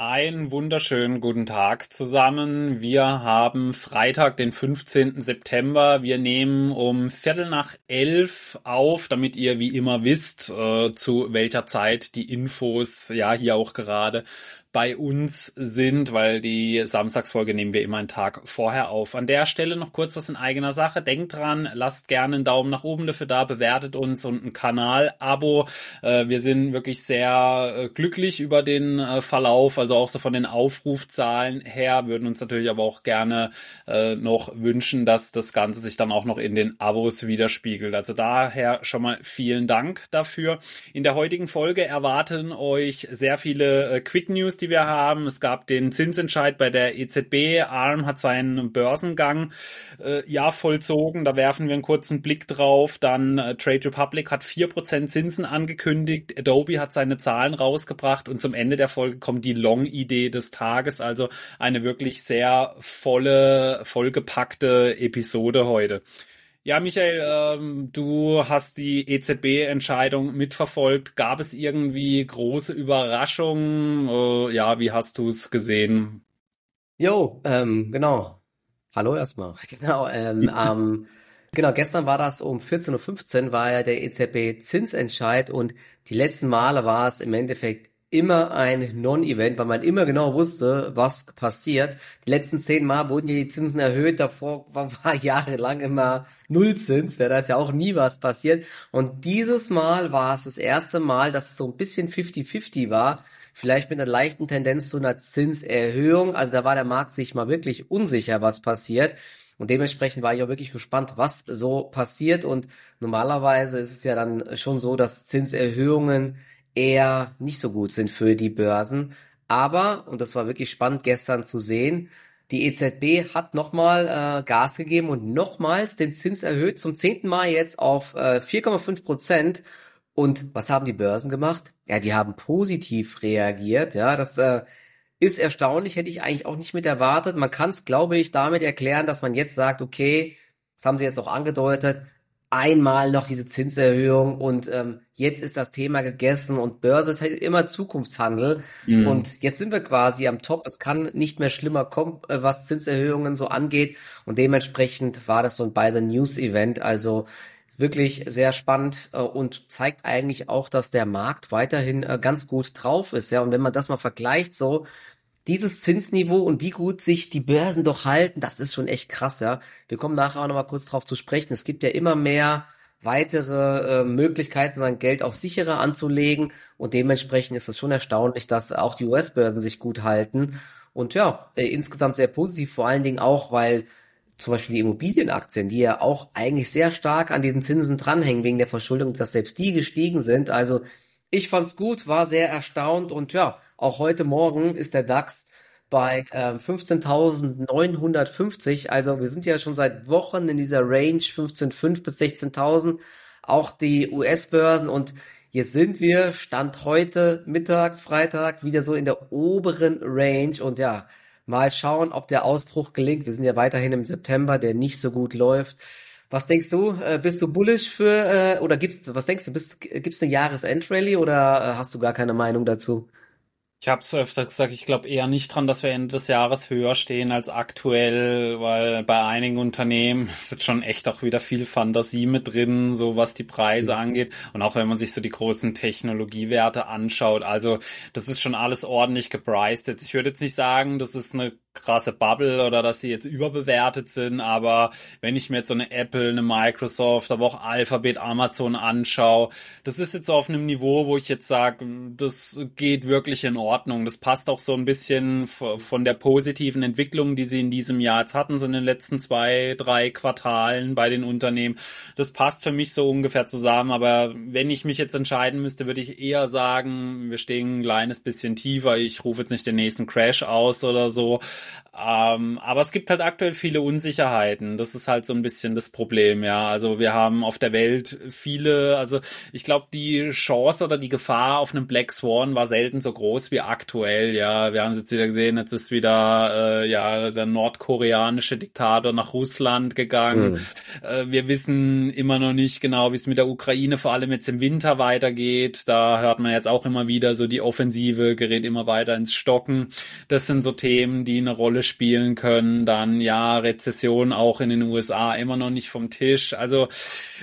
Einen wunderschönen guten Tag zusammen. Wir haben Freitag, den 15. September. Wir nehmen um Viertel nach elf auf, damit ihr wie immer wisst, äh, zu welcher Zeit die Infos ja hier auch gerade bei uns sind, weil die Samstagsfolge nehmen wir immer einen Tag vorher auf. An der Stelle noch kurz was in eigener Sache. Denkt dran, lasst gerne einen Daumen nach oben dafür da, bewertet uns und ein Kanal-Abo. Äh, wir sind wirklich sehr äh, glücklich über den äh, Verlauf, also auch so von den Aufrufzahlen her, würden uns natürlich aber auch gerne noch wünschen, dass das Ganze sich dann auch noch in den Abos widerspiegelt. Also daher schon mal vielen Dank dafür. In der heutigen Folge erwarten euch sehr viele Quick News, die wir haben. Es gab den Zinsentscheid bei der EZB. ARM hat seinen Börsengang äh, ja vollzogen. Da werfen wir einen kurzen Blick drauf. Dann äh, Trade Republic hat vier Prozent Zinsen angekündigt. Adobe hat seine Zahlen rausgebracht und zum Ende der Folge kommt die Long-Idee des Tages. Also eine wirklich sehr volle, vollgepackte Episode heute. Ja, Michael, ähm, du hast die EZB-Entscheidung mitverfolgt. Gab es irgendwie große Überraschungen? Äh, ja, wie hast du es gesehen? Jo, ähm, genau. Hallo erstmal. Genau, ähm, ähm, genau, gestern war das um 14.15 Uhr war ja der EZB-Zinsentscheid und die letzten Male war es im Endeffekt immer ein Non-Event, weil man immer genau wusste, was passiert. Die letzten zehn Mal wurden ja die Zinsen erhöht, davor war, war jahrelang immer Nullzins, ja, da ist ja auch nie was passiert. Und dieses Mal war es das erste Mal, dass es so ein bisschen 50-50 war, vielleicht mit einer leichten Tendenz zu einer Zinserhöhung. Also da war der Markt sich mal wirklich unsicher, was passiert. Und dementsprechend war ich auch wirklich gespannt, was so passiert. Und normalerweise ist es ja dann schon so, dass Zinserhöhungen eher nicht so gut sind für die Börsen. Aber, und das war wirklich spannend gestern zu sehen, die EZB hat nochmal äh, Gas gegeben und nochmals den Zins erhöht, zum zehnten Mal jetzt auf äh, 4,5 Prozent. Und was haben die Börsen gemacht? Ja, die haben positiv reagiert. Ja, das äh, ist erstaunlich, hätte ich eigentlich auch nicht mit erwartet. Man kann es, glaube ich, damit erklären, dass man jetzt sagt, okay, das haben sie jetzt auch angedeutet, einmal noch diese Zinserhöhung und ähm, jetzt ist das Thema gegessen und Börse ist halt immer Zukunftshandel mhm. und jetzt sind wir quasi am Top. Es kann nicht mehr schlimmer kommen, äh, was Zinserhöhungen so angeht und dementsprechend war das so ein By the News Event, also wirklich sehr spannend äh, und zeigt eigentlich auch, dass der Markt weiterhin äh, ganz gut drauf ist, ja und wenn man das mal vergleicht so dieses Zinsniveau und wie gut sich die Börsen doch halten, das ist schon echt krass, ja. Wir kommen nachher auch nochmal kurz drauf zu sprechen. Es gibt ja immer mehr weitere äh, Möglichkeiten, sein Geld auch sicherer anzulegen und dementsprechend ist es schon erstaunlich, dass auch die US-Börsen sich gut halten und ja, äh, insgesamt sehr positiv, vor allen Dingen auch, weil zum Beispiel die Immobilienaktien, die ja auch eigentlich sehr stark an diesen Zinsen dranhängen wegen der Verschuldung, dass selbst die gestiegen sind. Also ich fand's gut, war sehr erstaunt und ja, auch heute Morgen ist der DAX bei äh, 15.950. Also wir sind ja schon seit Wochen in dieser Range 15.5 bis 16.000. Auch die US-Börsen und jetzt sind wir, Stand heute, Mittag, Freitag, wieder so in der oberen Range und ja, mal schauen, ob der Ausbruch gelingt. Wir sind ja weiterhin im September, der nicht so gut läuft. Was denkst du? Äh, bist du bullish für äh, oder gibst was denkst du? Bist, gibt's eine Jahresendrallye oder äh, hast du gar keine Meinung dazu? Ich habe es öfter gesagt, ich glaube eher nicht dran, dass wir Ende des Jahres höher stehen als aktuell, weil bei einigen Unternehmen ist jetzt schon echt auch wieder viel Fantasie mit drin, so was die Preise mhm. angeht. Und auch wenn man sich so die großen Technologiewerte anschaut, also das ist schon alles ordentlich gepriced. Jetzt, ich würde jetzt nicht sagen, das ist eine krasse Bubble oder dass sie jetzt überbewertet sind, aber wenn ich mir jetzt so eine Apple, eine Microsoft, aber auch Alphabet, Amazon anschaue, das ist jetzt auf einem Niveau, wo ich jetzt sage, das geht wirklich in Ordnung. Das passt auch so ein bisschen von der positiven Entwicklung, die sie in diesem Jahr jetzt hatten, so in den letzten zwei, drei Quartalen bei den Unternehmen. Das passt für mich so ungefähr zusammen, aber wenn ich mich jetzt entscheiden müsste, würde ich eher sagen, wir stehen ein kleines bisschen tiefer. Ich rufe jetzt nicht den nächsten Crash aus oder so, Ähm, aber es gibt halt aktuell viele Unsicherheiten. Das ist halt so ein bisschen das Problem, ja. Also wir haben auf der Welt viele, also ich glaube, die Chance oder die Gefahr auf einem Black Swan war selten so groß wie aktuell, ja. Wir haben es jetzt wieder gesehen, jetzt ist wieder äh, ja der nordkoreanische Diktator nach Russland gegangen. Mhm. Äh, wir wissen immer noch nicht genau, wie es mit der Ukraine vor allem jetzt im Winter weitergeht. Da hört man jetzt auch immer wieder so die Offensive gerät immer weiter ins Stocken. Das sind so Themen, die eine Rolle spielen können. Dann ja, Rezession auch in den USA immer noch nicht vom Tisch. Also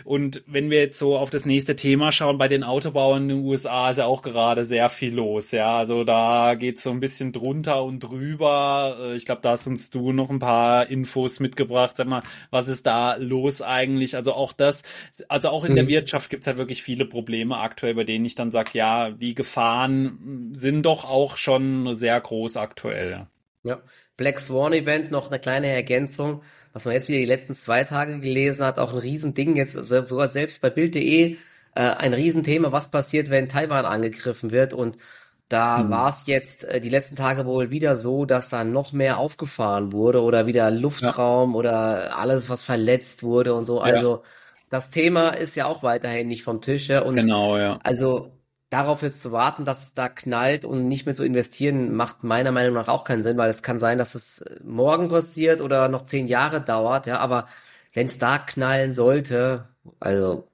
und wenn wir jetzt so auf das nächste Thema schauen, bei den Autobauern in den USA ist ja auch gerade sehr viel los. Ja, also da geht so ein bisschen drunter und drüber. Äh, ich glaube, da hast uns du noch ein paar Infos mitgebracht. Sag mal, was ist da los eigentlich? Also auch das, also auch in mhm. der Wirtschaft gibt es halt wirklich viele Probleme aktuell, bei denen ich dann sage, ja, die Gefahren sind doch auch schon sehr groß aktuell. Ja, Black Swan Event noch eine kleine Ergänzung, was man jetzt wieder die letzten zwei Tage gelesen hat, auch ein Riesending, jetzt sogar selbst bei Bild.de äh, ein Riesenthema, was passiert, wenn Taiwan angegriffen wird und da hm. war es jetzt äh, die letzten Tage wohl wieder so, dass da noch mehr aufgefahren wurde oder wieder Luftraum ja. oder alles, was verletzt wurde und so. Also ja. das Thema ist ja auch weiterhin nicht vom Tisch. Ja? Und genau, ja. Also darauf jetzt zu warten, dass es da knallt und nicht mehr zu investieren, macht meiner Meinung nach auch keinen Sinn, weil es kann sein, dass es morgen passiert oder noch zehn Jahre dauert, ja, aber wenn es da knallen sollte, also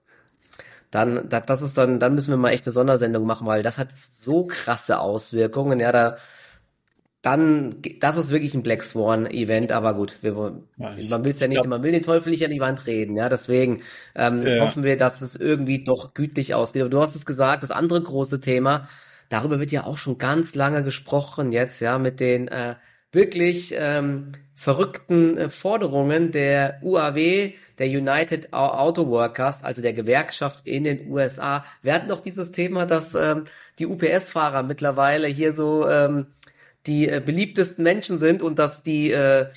dann, das ist dann, dann müssen wir mal echt eine Sondersendung machen, weil das hat so krasse Auswirkungen, ja, da dann, das ist wirklich ein Black Swan Event, aber gut, wir wollen, ja, man will es ja nicht, glaub, man will den Teufel nicht an die Wand reden, ja, deswegen ähm, ja. hoffen wir, dass es irgendwie doch gütlich ausgeht. Aber du hast es gesagt, das andere große Thema, darüber wird ja auch schon ganz lange gesprochen jetzt, ja, mit den äh, wirklich ähm, verrückten äh, Forderungen der UAW, der United Auto Workers, also der Gewerkschaft in den USA. Wir hatten noch dieses Thema, dass ähm, die UPS-Fahrer mittlerweile hier so ähm, die äh, beliebtesten Menschen sind und dass die äh,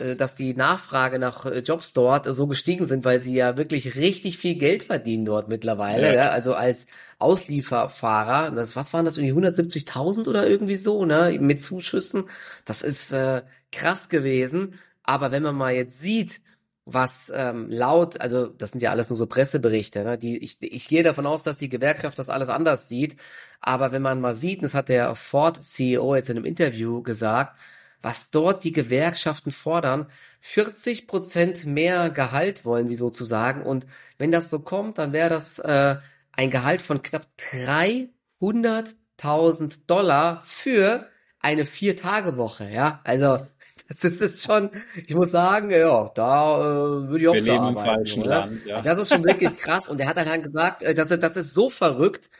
äh, dass die Nachfrage nach äh, Jobs dort so gestiegen sind, weil sie ja wirklich richtig viel Geld verdienen dort mittlerweile. Ja. ja? Also als Auslieferfahrer, das, was waren das irgendwie 170.000 oder irgendwie so, ne, mit Zuschüssen. Das ist äh, krass gewesen. Aber wenn man mal jetzt sieht, was ähm, laut, also das sind ja alles nur so Presseberichte, ne? die, ich, ich gehe davon aus, dass die Gewerkschaft das alles anders sieht, aber wenn man mal sieht, und das hat der Ford-CEO jetzt in einem Interview gesagt, was dort die Gewerkschaften fordern, 40 Prozent mehr Gehalt wollen sie sozusagen. Und wenn das so kommt, dann wäre das äh, ein Gehalt von knapp 300.000 Dollar für eine Vier-Tage-Woche, ja, also das ist schon, ich muss sagen, ja, da äh, würde ich auch Wir leben im falschen oder? Land, ja. Das ist schon wirklich krass. Und er hat halt gesagt, äh, das, das ist so verrückt.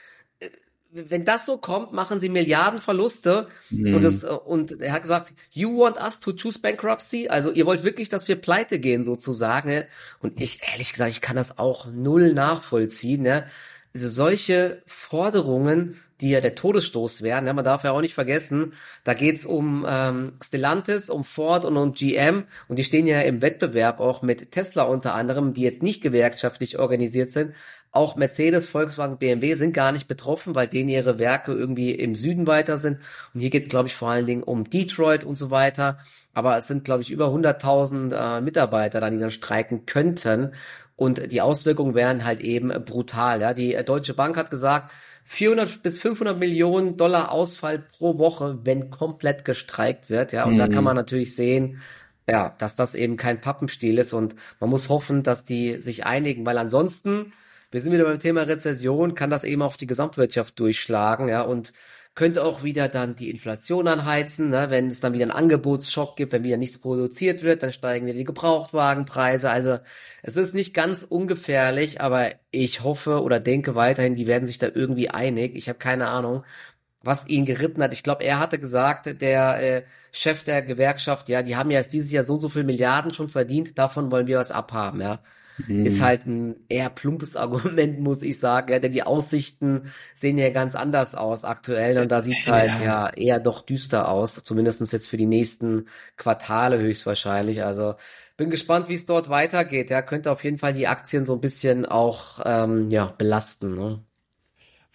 Äh, wenn das so kommt, machen sie Milliarden Verluste. Mhm. Und, das, äh, und er hat gesagt, you want us to choose bankruptcy? Also ihr wollt wirklich, dass wir pleite gehen sozusagen. Und ich, ehrlich gesagt, ich kann das auch null nachvollziehen. Ne? Also solche Forderungen die ja der Todesstoß wären. Ja, man darf ja auch nicht vergessen, da geht's um ähm, Stellantis, um Ford und um GM und die stehen ja im Wettbewerb auch mit Tesla unter anderem, die jetzt nicht gewerkschaftlich organisiert sind. Auch Mercedes, Volkswagen, BMW sind gar nicht betroffen, weil denen ihre Werke irgendwie im Süden weiter sind. Und hier geht's, glaube ich, vor allen Dingen um Detroit und so weiter. Aber es sind, glaube ich, über 100.000 äh, Mitarbeiter die dann streiken könnten. Und die Auswirkungen wären halt eben brutal. Ja, die Deutsche Bank hat gesagt, 400 bis 500 Millionen Dollar Ausfall pro Woche, wenn komplett gestreikt wird. Ja, und mhm. da kann mhm. man natürlich sehen, ja, dass das eben kein Pappenstiel ist und man muss hoffen, dass die sich einigen, weil ansonsten, wir sind wieder beim Thema Rezession, kann das eben auf die Gesamtwirtschaft durchschlagen, ja, und könnte auch wieder dann die Inflation anheizen, ne? wenn es dann wieder einen Angebotsschock gibt, wenn wieder nichts produziert wird, dann steigen wieder die Gebrauchtwagenpreise. Also es ist nicht ganz ungefährlich, aber ich hoffe oder denke weiterhin, die werden sich da irgendwie einig. Ich habe keine Ahnung, was ihn geritten hat. Ich glaube, er hatte gesagt, der äh, Chef der Gewerkschaft, ja, die haben ja erst dieses Jahr so so viel Milliarden schon verdient, davon wollen wir was abhaben, ja. Mhm. Ist halt ein eher plumpes Argument, muss ich sagen, ja, denn die Aussichten sehen ja ganz anders aus aktuell und da sieht's halt ja. ja eher doch düster aus, zumindestens jetzt für die nächsten Quartale höchstwahrscheinlich. Also bin gespannt, wie es dort weitergeht. Ja, könnte auf jeden Fall die Aktien so ein bisschen auch ähm, ja, belasten. Ne?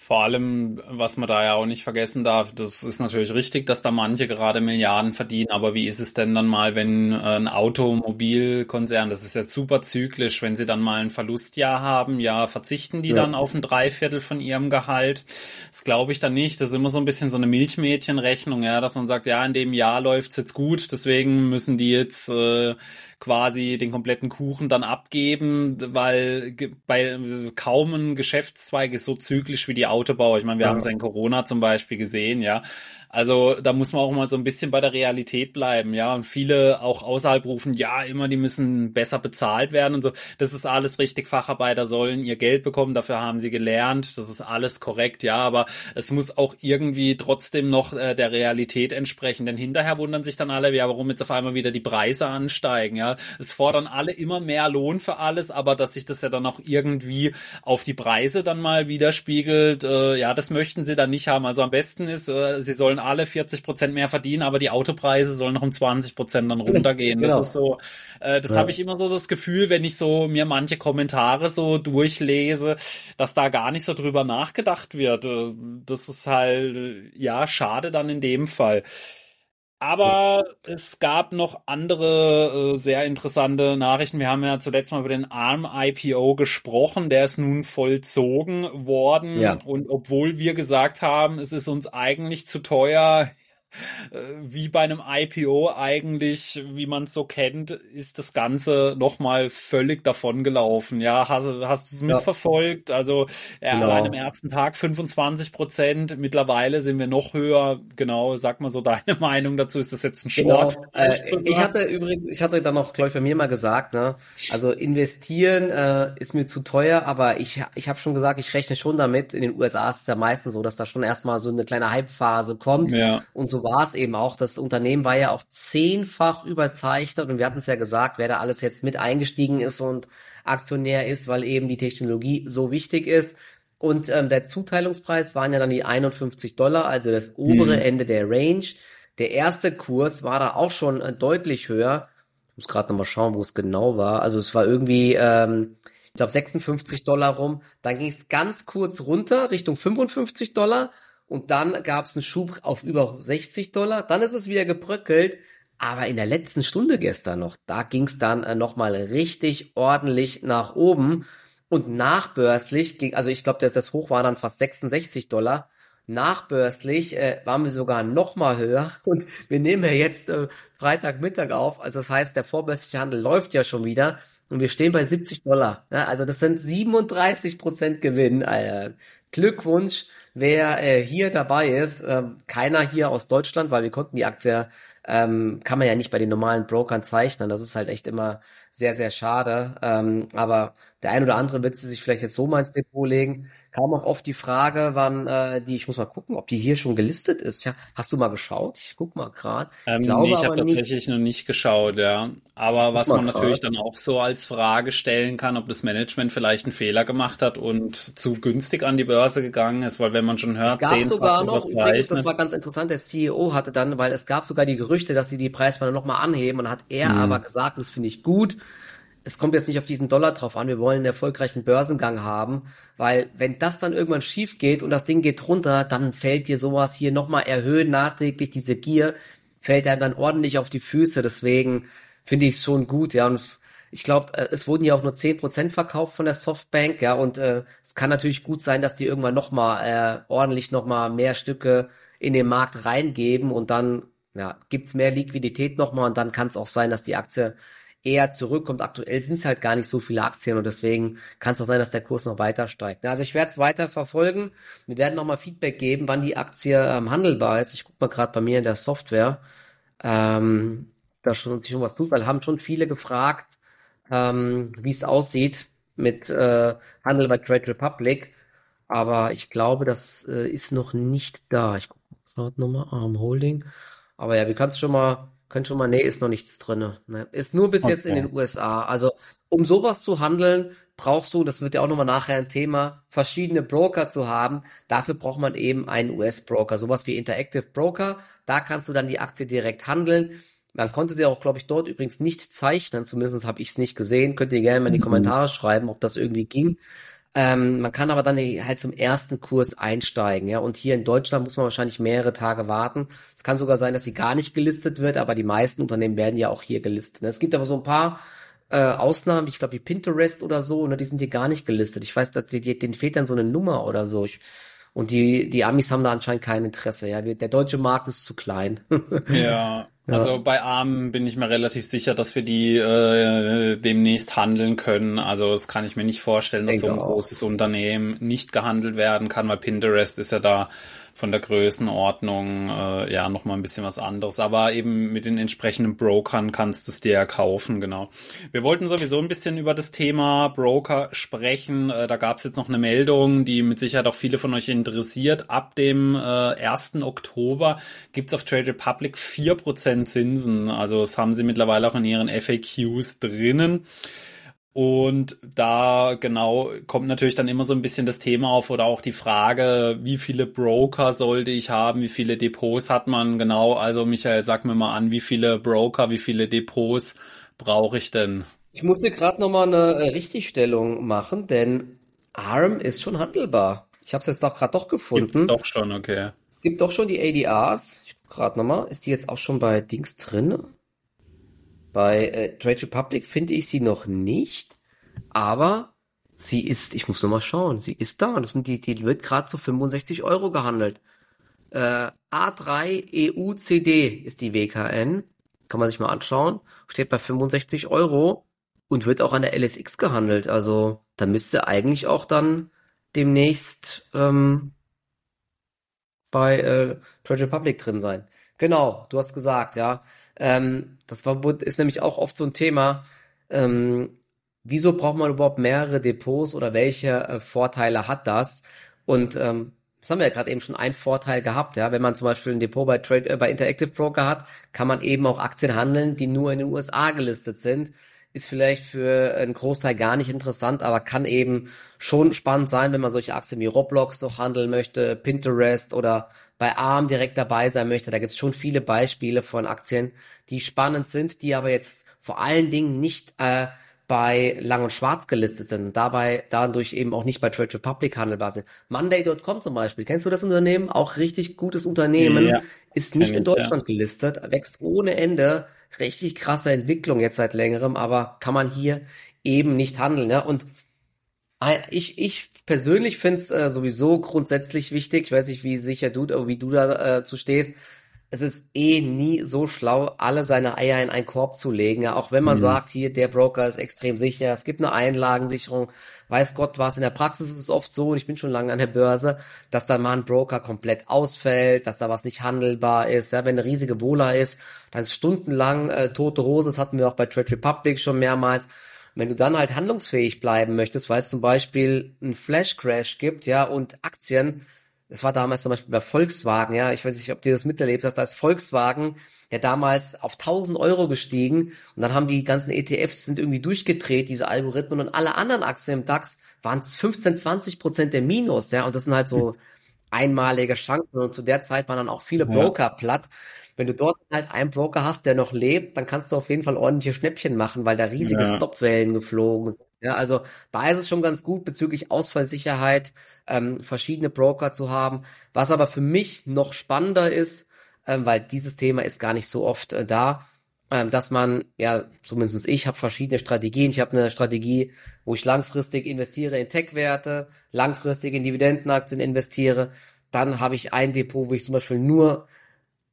Vor allem, was man da ja auch nicht vergessen darf, das ist natürlich richtig, dass da manche gerade Milliarden verdienen, aber wie ist es denn dann mal, wenn ein Automobilkonzern, das ist ja super zyklisch, wenn sie dann mal ein Verlustjahr haben, ja, verzichten die ja. dann auf ein Dreiviertel von ihrem Gehalt? Das glaube ich dann nicht. Das ist immer so ein bisschen so eine Milchmädchenrechnung, ja, dass man sagt, ja, in dem Jahr läuft's jetzt gut, deswegen müssen die jetzt äh, quasi den kompletten Kuchen dann abgeben, weil bei kaum ein Geschäftszweig ist so zyklisch wie die Autobau. Ich meine, wir ja. haben es in Corona zum Beispiel gesehen, ja. Also da muss man auch mal so ein bisschen bei der Realität bleiben, ja. Und viele auch außerhalb rufen, ja, immer, die müssen besser bezahlt werden und so. Das ist alles richtig. Facharbeiter sollen ihr Geld bekommen, dafür haben sie gelernt. Das ist alles korrekt, ja. Aber es muss auch irgendwie trotzdem noch äh, der Realität entsprechen. Denn hinterher wundern sich dann alle, ja, warum jetzt auf einmal wieder die Preise ansteigen, ja. Es fordern alle immer mehr Lohn für alles, aber dass sich das ja dann auch irgendwie auf die Preise dann mal widerspiegelt, äh, ja, das möchten sie dann nicht haben. Also am besten ist, äh, sie sollen alle 40 Prozent mehr verdienen, aber die Autopreise sollen noch um 20 Prozent dann runtergehen. Genau. Das ist so, äh, das ja. habe ich immer so das Gefühl, wenn ich so mir manche Kommentare so durchlese, dass da gar nicht so drüber nachgedacht wird. Äh, das ist halt, ja, schade dann in dem Fall. Aber es gab noch andere äh, sehr interessante Nachrichten. Wir haben ja zuletzt mal über den ARM IPO gesprochen. Der ist nun vollzogen worden. Ja. Und obwohl wir gesagt haben, es ist uns eigentlich zu teuer, wie bei einem IPO eigentlich, wie man es so kennt, ist das Ganze nochmal völlig davon gelaufen. Ja, hast, hast du es mitverfolgt? Also ja, genau. allein am ersten Tag 25 Prozent. Mittlerweile sind wir noch höher. Genau, sag mal so deine Meinung dazu. Ist das jetzt ein. Short? Genau. Äh, ich hatte übrigens, ich hatte dann noch, glaube ich, bei mir mal gesagt, ne, also investieren äh, ist mir zu teuer, aber ich, ich habe schon gesagt, ich rechne schon damit. In den USA ist es ja meistens so, dass da schon erstmal so eine kleine Hype-Phase kommt ja. und so war es eben auch. Das Unternehmen war ja auch zehnfach überzeichnet und wir hatten es ja gesagt, wer da alles jetzt mit eingestiegen ist und Aktionär ist, weil eben die Technologie so wichtig ist. Und ähm, der Zuteilungspreis waren ja dann die 51 Dollar, also das obere mhm. Ende der Range. Der erste Kurs war da auch schon äh, deutlich höher. Ich muss gerade nochmal schauen, wo es genau war. Also es war irgendwie, ähm, ich glaube, 56 Dollar rum. Dann ging es ganz kurz runter Richtung 55 Dollar und dann gab es einen Schub auf über 60 Dollar, dann ist es wieder gebröckelt, aber in der letzten Stunde gestern noch, da ging es dann äh, nochmal richtig ordentlich nach oben. Und nachbörslich ging, also ich glaube, das, das Hoch war dann fast 66 Dollar, nachbörslich äh, waren wir sogar noch mal höher. Und wir nehmen ja jetzt äh, Freitagmittag auf, also das heißt, der vorbörsliche Handel läuft ja schon wieder. Und wir stehen bei 70 Dollar. Ja, also das sind 37 Prozent Gewinn. Äh, Glückwunsch wer äh, hier dabei ist, äh, keiner hier aus Deutschland, weil wir konnten die Aktie, ähm, kann man ja nicht bei den normalen Brokern zeichnen. Das ist halt echt immer sehr, sehr schade. Ähm, aber der ein oder andere wird sie sich vielleicht jetzt so mal ins Depot legen. Kam auch oft die Frage, wann äh, die, ich muss mal gucken, ob die hier schon gelistet ist. Ja, hast du mal geschaut? Ich guck mal gerade. Ähm, nee, ich habe tatsächlich noch nicht geschaut, ja. Aber was man grad. natürlich dann auch so als Frage stellen kann, ob das Management vielleicht einen Fehler gemacht hat und zu günstig an die Börse gegangen ist, weil wenn man schon hört, es gab sogar noch, übrigens, das war ganz interessant, der CEO hatte dann, weil es gab sogar die Gerüchte, dass sie die Preisbahn nochmal anheben und hat er mhm. aber gesagt, das finde ich gut, es kommt jetzt nicht auf diesen Dollar drauf an, wir wollen einen erfolgreichen Börsengang haben, weil wenn das dann irgendwann schief geht und das Ding geht runter, dann fällt dir sowas hier nochmal erhöhen, nachträglich. Diese Gier, fällt einem dann ordentlich auf die Füße, deswegen finde ich es schon gut, ja, und ich glaube, äh, es wurden ja auch nur zehn Prozent verkauft von der Softbank, ja, und äh, es kann natürlich gut sein, dass die irgendwann nochmal äh, ordentlich nochmal mehr Stücke in den Markt reingeben und dann ja, gibt's mehr Liquidität nochmal und dann kann es auch sein, dass die Aktie eher zurückkommt. Aktuell sind es halt gar nicht so viele Aktien und deswegen kann es auch sein, dass der Kurs noch weiter steigt. Also ich werde es weiter verfolgen. Wir werden nochmal Feedback geben, wann die Aktie ähm, handelbar ist. Ich gucke mal gerade bei mir in der Software, ähm, da schon, schon was tut, weil haben schon viele gefragt, ähm, wie es aussieht mit äh, Handel bei Trade Republic. Aber ich glaube, das äh, ist noch nicht da. Ich gucke gerade nochmal, Arm Holding. Aber ja, wir können schon mal schon mal, nee, ist noch nichts drinne. Ne? Ist nur bis okay. jetzt in den USA. Also um sowas zu handeln, brauchst du, das wird ja auch nochmal nachher ein Thema, verschiedene Broker zu haben. Dafür braucht man eben einen US-Broker, sowas wie Interactive Broker. Da kannst du dann die Aktie direkt handeln. Man konnte sie auch, glaube ich, dort übrigens nicht zeichnen. Zumindest habe ich es nicht gesehen. Könnt ihr gerne mal in die mhm. Kommentare schreiben, ob das irgendwie ging. Ähm, man kann aber dann halt zum ersten Kurs einsteigen, ja. Und hier in Deutschland muss man wahrscheinlich mehrere Tage warten. Es kann sogar sein, dass sie gar nicht gelistet wird, aber die meisten Unternehmen werden ja auch hier gelistet. Es gibt aber so ein paar äh, Ausnahmen, ich glaube wie Pinterest oder so, ne, die sind hier gar nicht gelistet. Ich weiß, dass die, die, denen fehlt dann so eine Nummer oder so. Ich, und die, die Amis haben da anscheinend kein Interesse. Ja, der deutsche Markt ist zu klein. ja. Also bei Arm bin ich mir relativ sicher, dass wir die äh, demnächst handeln können. Also das kann ich mir nicht vorstellen, dass so ein auch. großes Unternehmen nicht gehandelt werden kann, weil Pinterest ist ja da von der Größenordnung äh, ja noch mal ein bisschen was anderes. Aber eben mit den entsprechenden Brokern kannst du es dir ja kaufen, genau. Wir wollten sowieso ein bisschen über das Thema Broker sprechen. Äh, da gab es jetzt noch eine Meldung, die mit Sicherheit auch viele von euch interessiert. Ab dem äh, 1. Oktober gibt's auf Trade Republic 4% Zinsen. Also das haben sie mittlerweile auch in ihren FAQs drinnen. Und da genau kommt natürlich dann immer so ein bisschen das Thema auf oder auch die Frage, wie viele Broker sollte ich haben, wie viele Depots hat man genau. Also Michael, sag mir mal an, wie viele Broker, wie viele Depots brauche ich denn? Ich muss dir gerade nochmal eine äh, Richtigstellung machen, denn ARM ist schon handelbar. Ich habe es jetzt doch gerade doch gefunden. Gibt's doch schon, okay. Es gibt doch schon die ADRs. Ich gucke gerade nochmal. Ist die jetzt auch schon bei Dings drin? Bei äh, Trade Republic finde ich sie noch nicht, aber sie ist, ich muss noch mal schauen, sie ist da. Das sind die, die wird gerade zu 65 Euro gehandelt. Äh, A3 EUCD ist die WKN. Kann man sich mal anschauen. Steht bei 65 Euro und wird auch an der LSX gehandelt. Also da müsste eigentlich auch dann demnächst ähm, bei äh, Trade Republic drin sein. Genau, du hast gesagt, ja. Ähm, das war, ist nämlich auch oft so ein Thema. Ähm, wieso braucht man überhaupt mehrere Depots oder welche äh, Vorteile hat das? Und ähm, das haben wir ja gerade eben schon einen Vorteil gehabt, ja. Wenn man zum Beispiel ein Depot bei Trade, äh, bei Interactive Broker hat, kann man eben auch Aktien handeln, die nur in den USA gelistet sind. Ist vielleicht für einen Großteil gar nicht interessant, aber kann eben schon spannend sein, wenn man solche Aktien wie Roblox doch handeln möchte, Pinterest oder bei ARM direkt dabei sein möchte. Da gibt es schon viele Beispiele von Aktien, die spannend sind, die aber jetzt vor allen Dingen nicht äh, bei Lang und Schwarz gelistet sind und dabei dadurch eben auch nicht bei Trade Republic handelbar sind. Monday.com zum Beispiel, kennst du das Unternehmen? Auch richtig gutes Unternehmen, ja, ist nicht in Deutschland ja. gelistet, wächst ohne Ende, richtig krasse Entwicklung jetzt seit längerem, aber kann man hier eben nicht handeln. Ja? Und ich, ich persönlich finde es äh, sowieso grundsätzlich wichtig, ich weiß nicht, wie sicher du, wie du da äh, zu stehst, es ist eh nie so schlau, alle seine Eier in einen Korb zu legen. Ja, auch wenn man mhm. sagt, hier, der Broker ist extrem sicher, es gibt eine Einlagensicherung, weiß Gott was. In der Praxis ist es oft so, und ich bin schon lange an der Börse, dass da mal ein Broker komplett ausfällt, dass da was nicht handelbar ist. Ja, wenn eine riesige Wohler ist, dann ist stundenlang äh, tote Hose, das hatten wir auch bei Trade Republic schon mehrmals wenn du dann halt handlungsfähig bleiben möchtest, weil es zum Beispiel einen Flash Crash gibt, ja, und Aktien, das war damals zum Beispiel bei Volkswagen, ja, ich weiß nicht, ob du das miterlebt hast, da ist Volkswagen ja damals auf 1000 Euro gestiegen und dann haben die ganzen ETFs sind irgendwie durchgedreht, diese Algorithmen und alle anderen Aktien im DAX waren 15, 20 Prozent der Minus, ja, und das sind halt so einmalige Chancen und zu der Zeit waren dann auch viele Broker ja. platt wenn du dort halt einen Broker hast, der noch lebt, dann kannst du auf jeden Fall ordentliche Schnäppchen machen, weil da riesige ja. Stopwellen geflogen sind. Ja, also da ist es schon ganz gut bezüglich Ausfallsicherheit ähm, verschiedene Broker zu haben. Was aber für mich noch spannender ist, ähm, weil dieses Thema ist gar nicht so oft äh, da, ähm, dass man, ja, zumindest ich habe verschiedene Strategien. Ich habe eine Strategie, wo ich langfristig investiere in Tech-Werte, langfristig in Dividendenaktien investiere. Dann habe ich ein Depot, wo ich zum Beispiel nur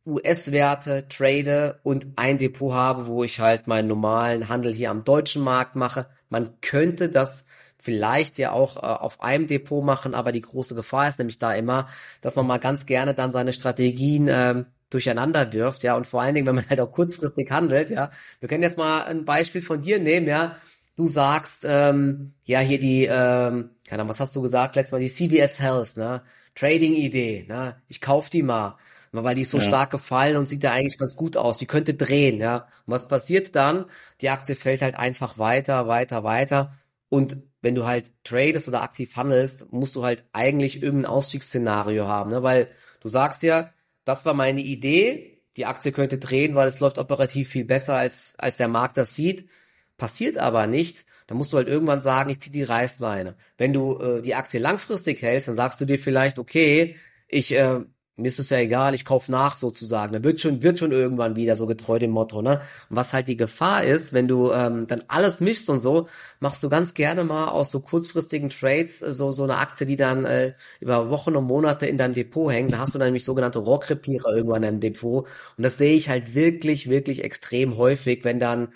US-Werte trade und ein Depot habe, wo ich halt meinen normalen Handel hier am deutschen Markt mache. Man könnte das vielleicht ja auch äh, auf einem Depot machen, aber die große Gefahr ist nämlich da immer, dass man mal ganz gerne dann seine Strategien äh, durcheinander wirft, ja, und vor allen Dingen, wenn man halt auch kurzfristig handelt, ja. Wir können jetzt mal ein Beispiel von dir nehmen, ja. Du sagst, ähm, ja, hier die, ähm, keine Ahnung, was hast du gesagt letztes Mal, die CVS Health, ne? Trading-Idee, ne? Ich kauf die mal weil die ist so ja. stark gefallen und sieht da eigentlich ganz gut aus. Die könnte drehen, ja. Und was passiert dann? Die Aktie fällt halt einfach weiter, weiter, weiter. Und wenn du halt tradest oder aktiv handelst, musst du halt eigentlich irgendein Ausstiegsszenario haben, ne? Weil du sagst ja, das war meine Idee, die Aktie könnte drehen, weil es läuft operativ viel besser, als, als der Markt das sieht. Passiert aber nicht, dann musst du halt irgendwann sagen, ich ziehe die Reißleine. Wenn du äh, die Aktie langfristig hältst, dann sagst du dir vielleicht, okay, ich äh, mir ist es ja egal, ich kauf nach sozusagen. Da wird schon, wird schon irgendwann wieder so getreu dem Motto, ne? Und was halt die Gefahr ist, wenn du ähm, dann alles mischst und so, machst du ganz gerne mal aus so kurzfristigen Trades äh, so so eine Aktie, die dann äh, über Wochen und Monate in deinem Depot hängt. Da hast du dann nämlich sogenannte Rohrkrepierer irgendwann im Depot. Und das sehe ich halt wirklich, wirklich extrem häufig, wenn dann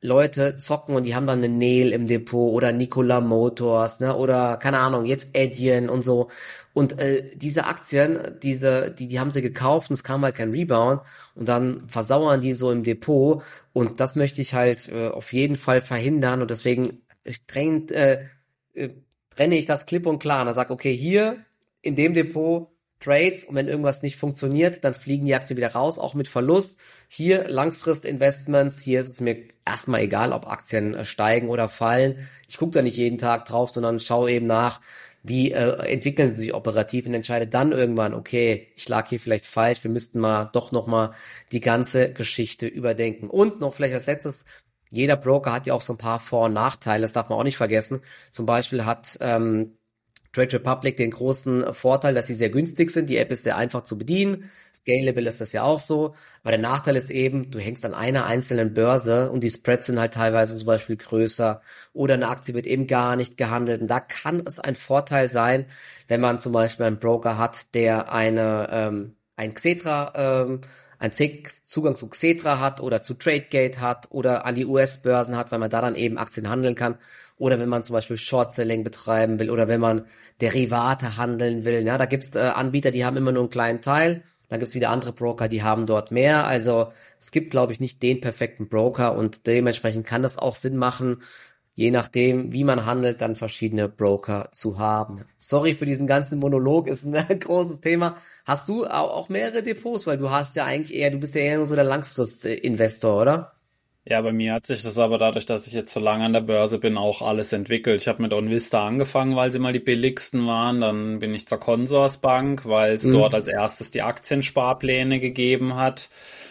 Leute zocken und die haben dann eine Nail im Depot oder Nikola Motors, ne, oder keine Ahnung, jetzt Adyen und so. Und äh, diese Aktien, diese, die, die haben sie gekauft und es kam halt kein Rebound und dann versauern die so im Depot und das möchte ich halt äh, auf jeden Fall verhindern und deswegen trennt, äh, äh, trenne ich das klipp und klar und sage, okay, hier in dem Depot Trades und wenn irgendwas nicht funktioniert, dann fliegen die Aktien wieder raus, auch mit Verlust. Hier Langfrist-Investments, hier ist es mir erstmal egal, ob Aktien äh, steigen oder fallen. Ich gucke da nicht jeden Tag drauf, sondern schaue eben nach, wie äh, entwickeln sie sich operativ und entscheide dann irgendwann, okay, ich lag hier vielleicht falsch, wir müssten mal doch nochmal die ganze Geschichte überdenken. Und noch vielleicht als letztes, jeder Broker hat ja auch so ein paar Vor- und Nachteile, das darf man auch nicht vergessen. Zum Beispiel hat ähm, Trade Republic den großen Vorteil, dass sie sehr günstig sind. Die App ist sehr einfach zu bedienen. Scalable ist das ja auch so. Aber der Nachteil ist eben, du hängst an einer einzelnen Börse und die Spreads sind halt teilweise zum Beispiel größer oder eine Aktie wird eben gar nicht gehandelt. Und da kann es ein Vorteil sein, wenn man zum Beispiel einen Broker hat, der eine, ähm, ein Xetra, ähm, ein Zugang zu Xetra hat oder zu TradeGate hat oder an die US-Börsen hat, weil man da dann eben Aktien handeln kann. Oder wenn man zum Beispiel Short-Selling betreiben will oder wenn man Derivate handeln will. Ja, da gibt's äh, Anbieter, die haben immer nur einen kleinen Teil. Dann gibt's wieder andere Broker, die haben dort mehr. Also es gibt, glaube ich, nicht den perfekten Broker und dementsprechend kann das auch Sinn machen, je nachdem, wie man handelt, dann verschiedene Broker zu haben. Sorry für diesen ganzen Monolog, ist ein großes Thema. Hast du auch mehrere Depots? Weil du hast ja eigentlich eher, du bist ja eher nur so der Langfrist-Investor, oder? Ja, bei mir hat sich das aber dadurch, dass ich jetzt so lange an der Börse bin, auch alles entwickelt. Ich habe mit OnVista angefangen, weil sie mal die billigsten waren. Dann bin ich zur Consorsbank, weil es mhm. dort als erstes die Aktiensparpläne gegeben hat.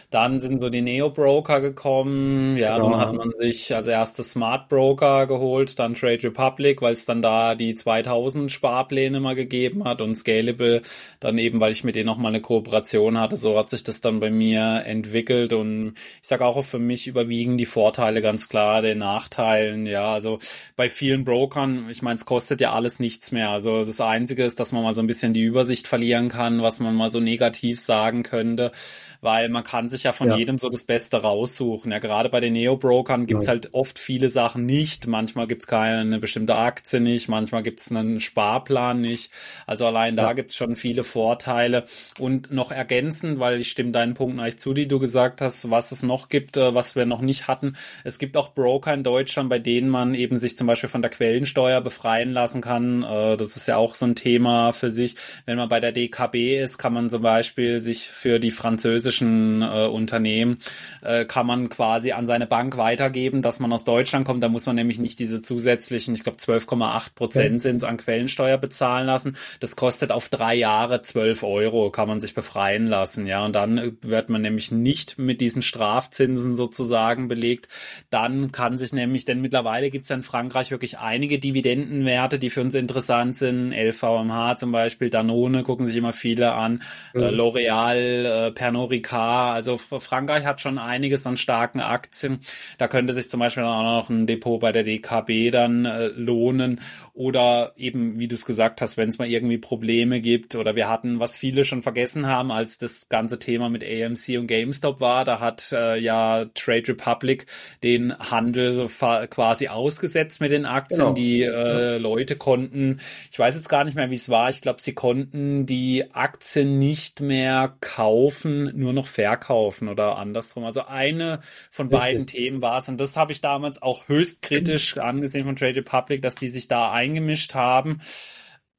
Dann sind so die Neo-Broker gekommen. Ja, genau. dann hat man sich als erstes Smart Broker geholt, dann Trade Republic, weil es dann da die 2000 Sparpläne mal gegeben hat und Scalable dann eben, weil ich mit denen nochmal eine Kooperation hatte. So hat sich das dann bei mir entwickelt und ich sage auch für mich überwiegen die Vorteile ganz klar den Nachteilen. Ja, also bei vielen Brokern, ich meine, es kostet ja alles nichts mehr. Also das Einzige ist, dass man mal so ein bisschen die Übersicht verlieren kann, was man mal so negativ sagen könnte weil man kann sich ja von ja. jedem so das Beste raussuchen. Ja, gerade bei den Neo-Brokern gibt's ja. halt oft viele Sachen nicht. Manchmal gibt's keine bestimmte Aktie nicht, manchmal gibt's einen Sparplan nicht. Also allein da ja. gibt's schon viele Vorteile. Und noch ergänzend, weil ich stimme deinen Punkten eigentlich zu, die du gesagt hast, was es noch gibt, äh, was wir noch nicht hatten. Es gibt auch Broker in Deutschland, bei denen man eben sich zum Beispiel von der Quellensteuer befreien lassen kann. Äh, das ist ja auch so ein Thema für sich. Wenn man bei der DKB ist, kann man zum Beispiel sich für die französische französischen äh, Unternehmen äh, kann man quasi an seine Bank weitergeben, dass man aus Deutschland kommt. Da muss man nämlich nicht diese zusätzlichen, ich glaube 12,8 Prozent ja. sind an Quellensteuer bezahlen lassen. Das kostet auf drei Jahre 12 Euro, kann man sich befreien lassen. Ja, und dann wird man nämlich nicht mit diesen Strafzinsen sozusagen belegt. Dann kann sich nämlich, denn mittlerweile gibt es in Frankreich wirklich einige Dividendenwerte, die für uns interessant sind. LVMH zum Beispiel, Danone gucken sich immer viele an, mhm. äh, L'Oreal, äh, Pernod Ricard. Also Frankreich hat schon einiges an starken Aktien. Da könnte sich zum Beispiel auch noch ein Depot bei der DKB dann äh, lohnen. Oder eben, wie du es gesagt hast, wenn es mal irgendwie Probleme gibt. Oder wir hatten, was viele schon vergessen haben, als das ganze Thema mit AMC und GameStop war, da hat äh, ja Trade Republic den Handel quasi ausgesetzt mit den Aktien. Genau. Die äh, ja. Leute konnten, ich weiß jetzt gar nicht mehr, wie es war, ich glaube, sie konnten die Aktien nicht mehr kaufen, nur noch verkaufen oder andersrum. Also eine von Richtig. beiden Themen war es. Und das habe ich damals auch höchst kritisch angesehen von Trade Republic, dass die sich da eingemischt haben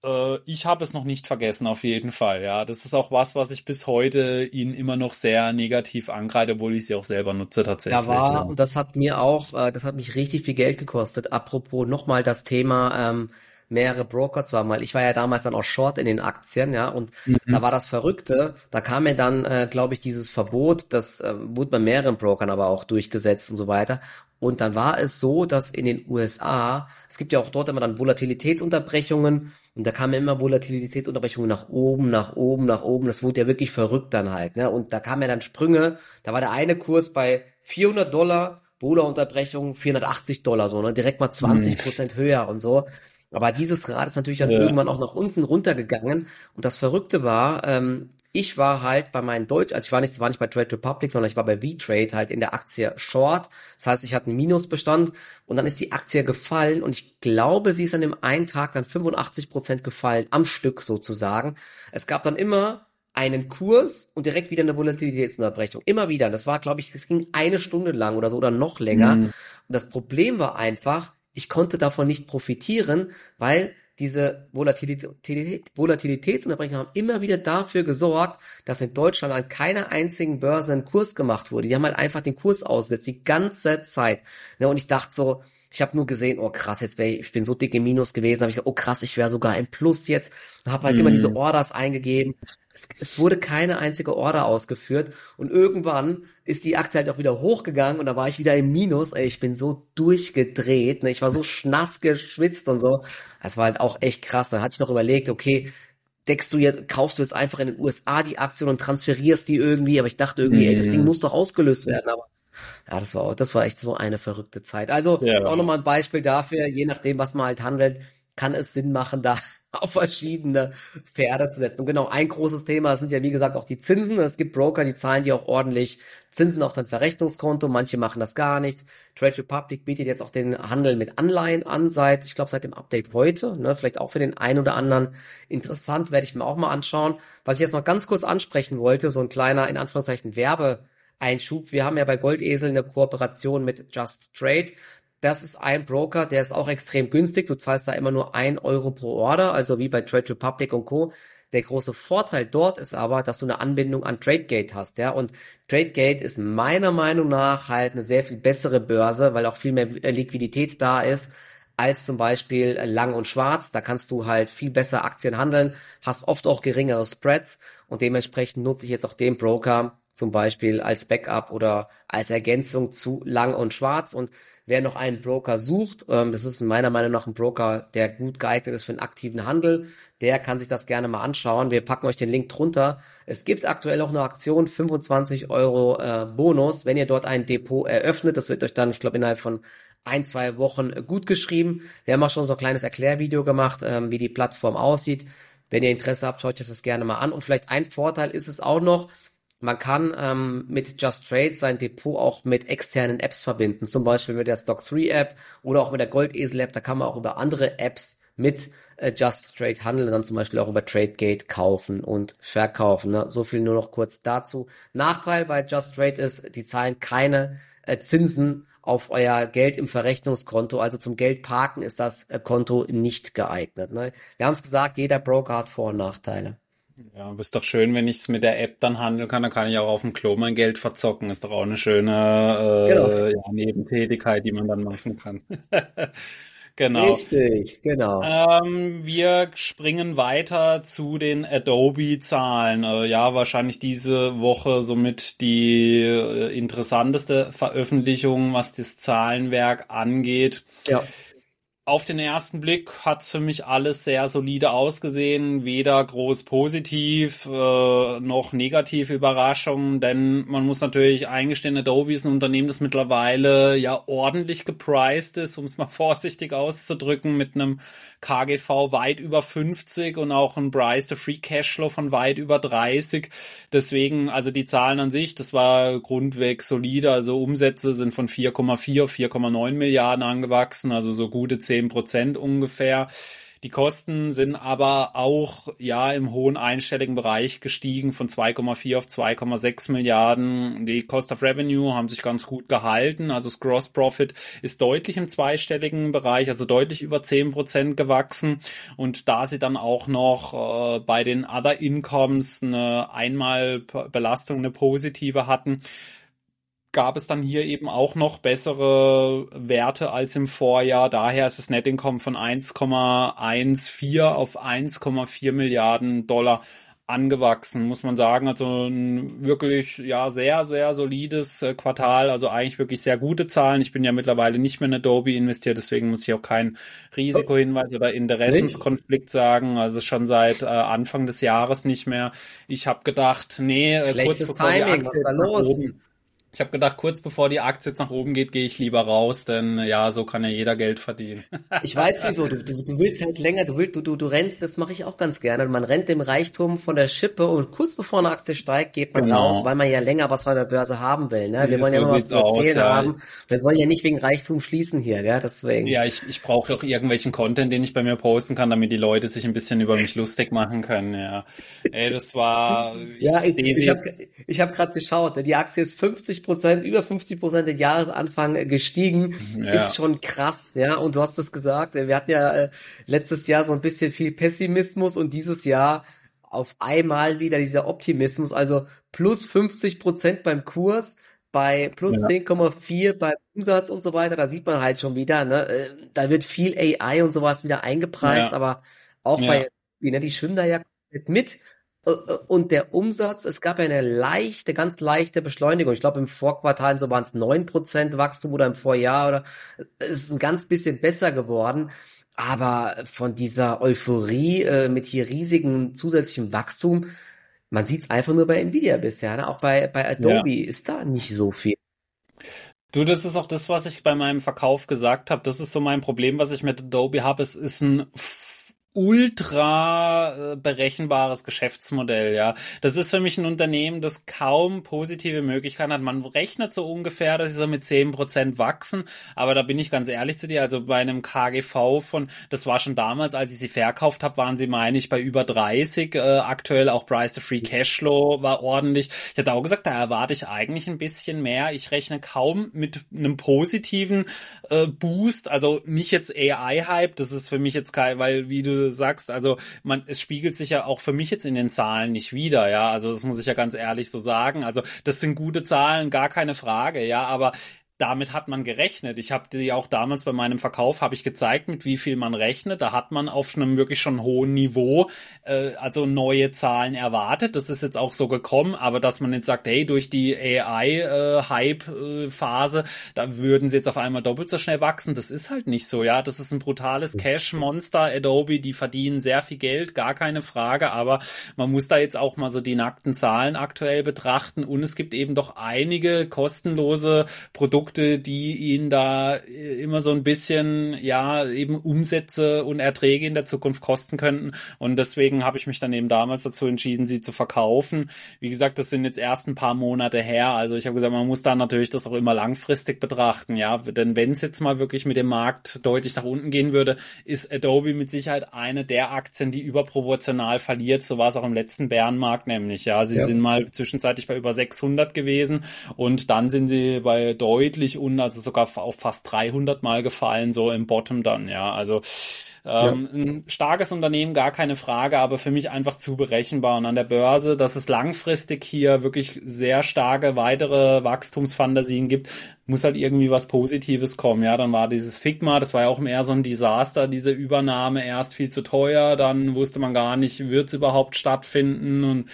äh, ich habe es noch nicht vergessen, auf jeden Fall. Ja, das ist auch was, was ich bis heute ihnen immer noch sehr negativ angreife, obwohl ich sie auch selber nutze tatsächlich. Ja, war, und das hat mir auch, äh, das hat mich richtig viel Geld gekostet. Apropos nochmal das Thema ähm, mehrere Broker zu haben, weil ich war ja damals dann auch Short in den Aktien, ja, und mhm. da war das Verrückte, da kam mir dann, äh, glaube ich, dieses Verbot, das äh, wurde bei mehreren Brokern aber auch durchgesetzt und so weiter. Und dann war es so, dass in den USA, es gibt ja auch dort immer dann Volatilitätsunterbrechungen und da kamen immer Volatilitätsunterbrechungen nach oben, nach oben, nach oben. Das wurde ja wirklich verrückt dann halt. Ne? Und da kamen ja dann Sprünge. Da war der eine Kurs bei 400 Dollar, Vola-Unterbrechung 480 Dollar, so ne? direkt mal 20 mhm. Prozent höher und so. Aber dieses Rad ist natürlich dann ja. irgendwann auch nach unten runtergegangen. Und das Verrückte war, ähm, ich war halt bei meinen Deutsch, also ich war nicht, war nicht bei Trade Republic, sondern ich war bei V-Trade halt in der Aktie Short. Das heißt, ich hatte einen Minusbestand und dann ist die Aktie gefallen und ich glaube, sie ist an dem einen Tag dann 85 Prozent gefallen, am Stück sozusagen. Es gab dann immer einen Kurs und direkt wieder eine Volatilitätsunterbrechung. Immer wieder. Das war, glaube ich, das ging eine Stunde lang oder so oder noch länger. Mhm. Und das Problem war einfach, ich konnte davon nicht profitieren, weil diese Volatilität, Volatilitätsunterbrechungen haben immer wieder dafür gesorgt, dass in Deutschland an keiner einzigen Börse ein Kurs gemacht wurde. Die haben halt einfach den Kurs ausgesetzt, die ganze Zeit. Ja, und ich dachte so, ich habe nur gesehen, oh krass, jetzt wäre ich, ich bin so dick im Minus gewesen, habe ich gedacht, oh krass, ich wäre sogar im Plus jetzt und habe halt mm. immer diese Orders eingegeben es, es wurde keine einzige Order ausgeführt und irgendwann ist die Aktie halt auch wieder hochgegangen und da war ich wieder im Minus. Ey, ich bin so durchgedreht, ne? ich war so schnass geschwitzt und so. Das war halt auch echt krass. Dann hatte ich noch überlegt, okay, deckst du jetzt, kaufst du jetzt einfach in den USA die Aktien und transferierst die irgendwie, aber ich dachte irgendwie, mhm. ey, das Ding mhm. muss doch ausgelöst werden, aber ja, das war, das war echt so eine verrückte Zeit. Also, ja. ist auch nochmal ein Beispiel dafür, je nachdem, was man halt handelt, kann es Sinn machen, da auf verschiedene Pferde zu setzen. Und genau, ein großes Thema sind ja, wie gesagt, auch die Zinsen. Es gibt Broker, die zahlen dir auch ordentlich Zinsen auf dein Verrechnungskonto. Manche machen das gar nicht. Trade Republic bietet jetzt auch den Handel mit Anleihen an, seit, ich glaube, seit dem Update heute. Ne? Vielleicht auch für den einen oder anderen interessant, werde ich mir auch mal anschauen. Was ich jetzt noch ganz kurz ansprechen wollte, so ein kleiner, in Anführungszeichen, Werbeeinschub. Wir haben ja bei Goldesel eine Kooperation mit Just Trade. Das ist ein Broker, der ist auch extrem günstig. Du zahlst da immer nur ein Euro pro Order, also wie bei Trade Republic und Co. Der große Vorteil dort ist aber, dass du eine Anbindung an TradeGate hast, ja. Und TradeGate ist meiner Meinung nach halt eine sehr viel bessere Börse, weil auch viel mehr Liquidität da ist als zum Beispiel Lang und Schwarz. Da kannst du halt viel besser Aktien handeln, hast oft auch geringere Spreads und dementsprechend nutze ich jetzt auch den Broker zum Beispiel als Backup oder als Ergänzung zu Lang und Schwarz und wer noch einen Broker sucht, ähm, das ist meiner Meinung nach ein Broker, der gut geeignet ist für einen aktiven Handel, der kann sich das gerne mal anschauen. Wir packen euch den Link drunter. Es gibt aktuell auch eine Aktion, 25 Euro äh, Bonus, wenn ihr dort ein Depot eröffnet. Das wird euch dann, ich glaube, innerhalb von ein, zwei Wochen gut geschrieben. Wir haben auch schon so ein kleines Erklärvideo gemacht, ähm, wie die Plattform aussieht. Wenn ihr Interesse habt, schaut euch das gerne mal an. Und vielleicht ein Vorteil ist es auch noch, man kann ähm, mit Just Trade sein Depot auch mit externen Apps verbinden, zum Beispiel mit der Stock3 App oder auch mit der Goldesel App. Da kann man auch über andere Apps mit äh, Just Trade handeln, dann zum Beispiel auch über TradeGate kaufen und verkaufen. Ne? So viel nur noch kurz dazu. Nachteil bei Just Trade ist, die zahlen keine äh, Zinsen auf euer Geld im Verrechnungskonto. Also zum Geld parken ist das äh, Konto nicht geeignet. Ne? Wir haben es gesagt, jeder Broker hat Vor- und Nachteile. Ja, ist doch schön, wenn ich es mit der App dann handeln kann, dann kann ich auch auf dem Klo mein Geld verzocken. Ist doch auch eine schöne äh, genau. ja, Nebentätigkeit, die man dann machen kann. genau. Richtig, genau. Ähm, wir springen weiter zu den Adobe-Zahlen. Äh, ja, wahrscheinlich diese Woche somit die äh, interessanteste Veröffentlichung, was das Zahlenwerk angeht. Ja auf den ersten Blick hat für mich alles sehr solide ausgesehen, weder groß positiv äh, noch negative Überraschungen, denn man muss natürlich eingestehen, Adobe ist ein Unternehmen, das mittlerweile ja ordentlich gepriced ist, um es mal vorsichtig auszudrücken, mit einem KGV weit über 50 und auch ein Price to Free Cashflow von weit über 30. Deswegen, also die Zahlen an sich, das war grundweg solide. Also Umsätze sind von 4,4 auf 4,9 Milliarden angewachsen, also so gute 10 Prozent ungefähr. Die Kosten sind aber auch ja im hohen einstelligen Bereich gestiegen von 2,4 auf 2,6 Milliarden. Die Cost of Revenue haben sich ganz gut gehalten. Also das Gross Profit ist deutlich im zweistelligen Bereich, also deutlich über 10 Prozent gewachsen. Und da sie dann auch noch äh, bei den Other Incomes eine Einmalbelastung, eine positive hatten, gab es dann hier eben auch noch bessere Werte als im Vorjahr. Daher ist das Net Income von 1,14 auf 1,4 Milliarden Dollar angewachsen, muss man sagen. Also ein wirklich ja sehr, sehr solides äh, Quartal, also eigentlich wirklich sehr gute Zahlen. Ich bin ja mittlerweile nicht mehr in Adobe investiert, deswegen muss ich auch kein Risikohinweis oder Interessenskonflikt sagen. Also schon seit äh, Anfang des Jahres nicht mehr. Ich habe gedacht, nee, äh, Schlechtes kurz bevor Timing, was ist da los? Oben, ich habe gedacht, kurz bevor die Aktie jetzt nach oben geht, gehe ich lieber raus, denn ja, so kann ja jeder Geld verdienen. ich weiß wieso, du, du, du willst halt länger, du willst, du, du, du rennst, das mache ich auch ganz gerne. Man rennt dem Reichtum von der Schippe und kurz bevor eine Aktie steigt, geht man genau. raus, weil man ja länger was von der Börse haben will. Ne? Wir wollen ja noch was zu erzählen aus, ja. haben. Wir wollen ja nicht wegen Reichtum schließen hier, gell? deswegen. Ja, ich, ich brauche auch irgendwelchen Content, den ich bei mir posten kann, damit die Leute sich ein bisschen über mich lustig machen können. Ja, Ey, das war. Ich ja, ich, ich, ich habe hab gerade geschaut, ne? die Aktie ist 50 Prozent über 50 50 Prozent den Jahresanfang gestiegen, ja. ist schon krass, ja. Und du hast es gesagt, wir hatten ja äh, letztes Jahr so ein bisschen viel Pessimismus und dieses Jahr auf einmal wieder dieser Optimismus, also plus 50 Prozent beim Kurs, bei plus ja. 10,4 beim Umsatz und so weiter, da sieht man halt schon wieder, ne, äh, da wird viel AI und sowas wieder eingepreist, ja. aber auch bei, ne, die schwimmen da ja mit äh, äh, und der Umsatz, es gab ja eine leichte, ganz leichte Beschleunigung. Ich glaube, im Vorquartal so waren es neun Prozent Wachstum oder im Vorjahr oder es ist ein ganz bisschen besser geworden. Aber von dieser Euphorie äh, mit hier riesigem zusätzlichem Wachstum, man sieht es einfach nur bei Nvidia bisher. Ne? Auch bei, bei Adobe ja. ist da nicht so viel. Du, das ist auch das, was ich bei meinem Verkauf gesagt habe. Das ist so mein Problem, was ich mit Adobe habe. Es ist ein ultra äh, berechenbares Geschäftsmodell, ja. Das ist für mich ein Unternehmen, das kaum positive Möglichkeiten hat. Man rechnet so ungefähr, dass sie so mit zehn Prozent wachsen, aber da bin ich ganz ehrlich zu dir, also bei einem KGV von, das war schon damals, als ich sie verkauft habe, waren sie, meine ich, bei über 30, äh, aktuell auch Price to Free Cashflow war ordentlich. Ich hatte auch gesagt, da erwarte ich eigentlich ein bisschen mehr. Ich rechne kaum mit einem positiven äh, Boost, also nicht jetzt AI-Hype, das ist für mich jetzt kein, weil wie du sagst, also man, es spiegelt sich ja auch für mich jetzt in den Zahlen nicht wieder, ja. Also das muss ich ja ganz ehrlich so sagen. Also das sind gute Zahlen, gar keine Frage, ja. Aber damit hat man gerechnet. Ich habe die auch damals bei meinem Verkauf habe ich gezeigt, mit wie viel man rechnet. Da hat man auf einem wirklich schon hohen Niveau äh, also neue Zahlen erwartet. Das ist jetzt auch so gekommen, aber dass man jetzt sagt, hey, durch die AI-Hype-Phase, äh, da würden sie jetzt auf einmal doppelt so schnell wachsen. Das ist halt nicht so, ja. Das ist ein brutales Cash-Monster. Adobe, die verdienen sehr viel Geld, gar keine Frage, aber man muss da jetzt auch mal so die nackten Zahlen aktuell betrachten und es gibt eben doch einige kostenlose Produkte Produkte, die ihnen da äh, immer so ein bisschen, ja, eben Umsätze und Erträge in der Zukunft kosten könnten. Und deswegen habe ich mich dann eben damals dazu entschieden, sie zu verkaufen. Wie gesagt, das sind jetzt erst ein paar Monate her. Also ich habe gesagt, man muss da natürlich das auch immer langfristig betrachten, ja. Denn wenn es jetzt mal wirklich mit dem Markt deutlich nach unten gehen würde, ist Adobe mit Sicherheit eine der Aktien, die überproportional verliert. So war es auch im letzten Bärenmarkt nämlich, ja. Sie ja. sind mal zwischenzeitlich bei über 600 gewesen und dann sind sie bei deutlich deutlich unten, also sogar auf fast 300 Mal gefallen, so im Bottom dann, ja. Also ähm, ja. Ein starkes Unternehmen, gar keine Frage, aber für mich einfach zu berechenbar. Und an der Börse, dass es langfristig hier wirklich sehr starke weitere Wachstumsfantasien gibt, muss halt irgendwie was Positives kommen. Ja, dann war dieses Figma, das war ja auch mehr so ein Desaster, diese Übernahme erst viel zu teuer, dann wusste man gar nicht, wird es überhaupt stattfinden und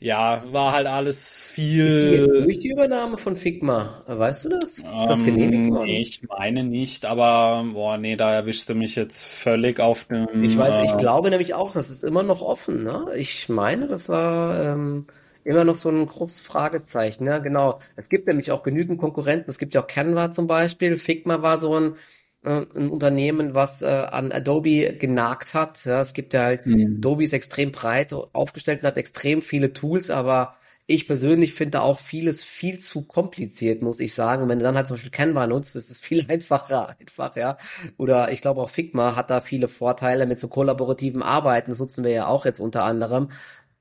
ja, war halt alles viel. Ist die jetzt durch die Übernahme von Figma? Weißt du das? Ist das ähm, genehmigt worden? Nee, ich meine nicht, aber boah, nee, da erwischt du mich jetzt völlig auf dem. Ich weiß, äh, ich glaube nämlich auch, das ist immer noch offen, ne? Ich meine, das war ähm, immer noch so ein großes Fragezeichen, ne? Genau. Es gibt nämlich auch genügend Konkurrenten. Es gibt ja auch Canva zum Beispiel. Figma war so ein äh, ein Unternehmen, was äh, an Adobe genagt hat. Ja, es gibt ja halt, mhm. Adobe ist extrem breit aufgestellt und hat extrem viele Tools, aber ich persönlich finde auch vieles viel zu kompliziert, muss ich sagen. Und wenn du dann halt zum Beispiel Canva nutzt, ist es viel einfacher, einfach, ja. Oder ich glaube auch Figma hat da viele Vorteile mit so kollaborativen Arbeiten. Das nutzen wir ja auch jetzt unter anderem.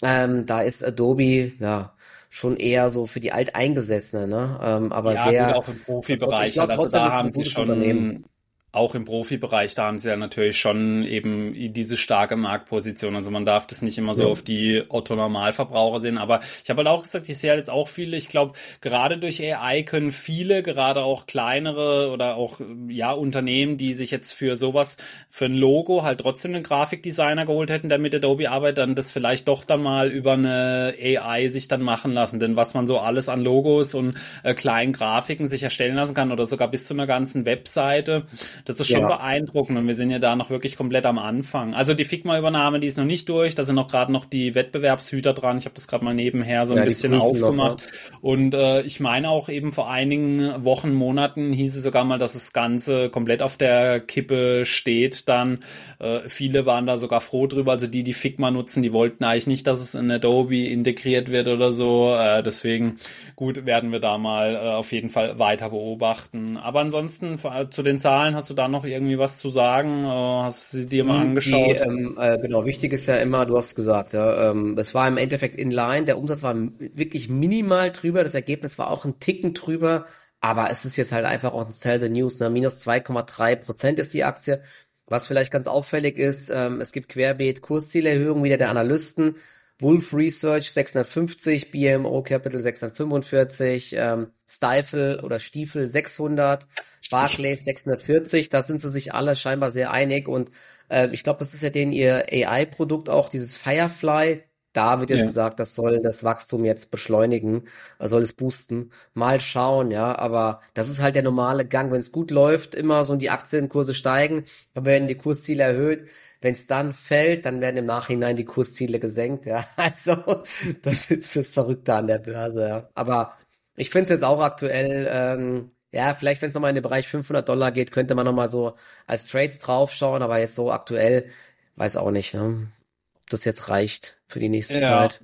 Ähm, da ist Adobe, ja, schon eher so für die Alteingesessene, ne? Ähm, aber ja, sehr. Gut, auch im Profibereich. Ich glaube also trotzdem, da haben sie schon. Auch im Profibereich, da haben sie ja natürlich schon eben diese starke Marktposition. Also man darf das nicht immer so ja. auf die Otto-Normalverbraucher sehen. Aber ich habe halt auch gesagt, ich sehe halt jetzt auch viele, ich glaube, gerade durch AI können viele, gerade auch kleinere oder auch ja Unternehmen, die sich jetzt für sowas, für ein Logo halt trotzdem einen Grafikdesigner geholt hätten, der mit Adobe arbeitet, dann das vielleicht doch dann mal über eine AI sich dann machen lassen. Denn was man so alles an Logos und äh, kleinen Grafiken sich erstellen lassen kann oder sogar bis zu einer ganzen Webseite, das ist schon ja. beeindruckend und wir sind ja da noch wirklich komplett am Anfang. Also die Figma-Übernahme, die ist noch nicht durch, da sind noch gerade noch die Wettbewerbshüter dran. Ich habe das gerade mal nebenher so ein ja, bisschen aufgemacht. Noch, und äh, ich meine auch eben vor einigen Wochen, Monaten hieß es sogar mal, dass das Ganze komplett auf der Kippe steht. Dann äh, viele waren da sogar froh drüber. Also die, die Figma nutzen, die wollten eigentlich nicht, dass es in Adobe integriert wird oder so. Äh, deswegen gut, werden wir da mal äh, auf jeden Fall weiter beobachten. Aber ansonsten zu den Zahlen hast du da noch irgendwie was zu sagen? Äh, hast du sie dir mal hm, angeschaut? Die, ähm, äh, genau, wichtig ist ja immer, du hast gesagt, ja, ähm, es war im Endeffekt in line, der Umsatz war wirklich minimal drüber, das Ergebnis war auch ein Ticken drüber, aber es ist jetzt halt einfach auch ein Sell the News, ne? minus 2,3 Prozent ist die Aktie. Was vielleicht ganz auffällig ist, ähm, es gibt querbeet Kurszielerhöhungen wieder der Analysten. Wolf Research 650, BMO Capital 645, ähm, Stifle oder Stiefel 600, Barclays 640. Da sind sie sich alle scheinbar sehr einig und äh, ich glaube, das ist ja denen ihr AI-Produkt auch, dieses Firefly. Da wird jetzt ja. gesagt, das soll das Wachstum jetzt beschleunigen, soll es boosten. Mal schauen, ja, aber das ist halt der normale Gang. Wenn es gut läuft, immer so und die Aktienkurse steigen, dann werden die Kursziele erhöht wenn es dann fällt, dann werden im Nachhinein die Kursziele gesenkt. Ja, also das ist das Verrückte an der Börse. Ja. Aber ich finde es jetzt auch aktuell. Ähm, ja, vielleicht wenn es nochmal in den Bereich 500 Dollar geht, könnte man nochmal so als Trade draufschauen. Aber jetzt so aktuell, weiß auch nicht, ne? ob das jetzt reicht für die nächste ja. Zeit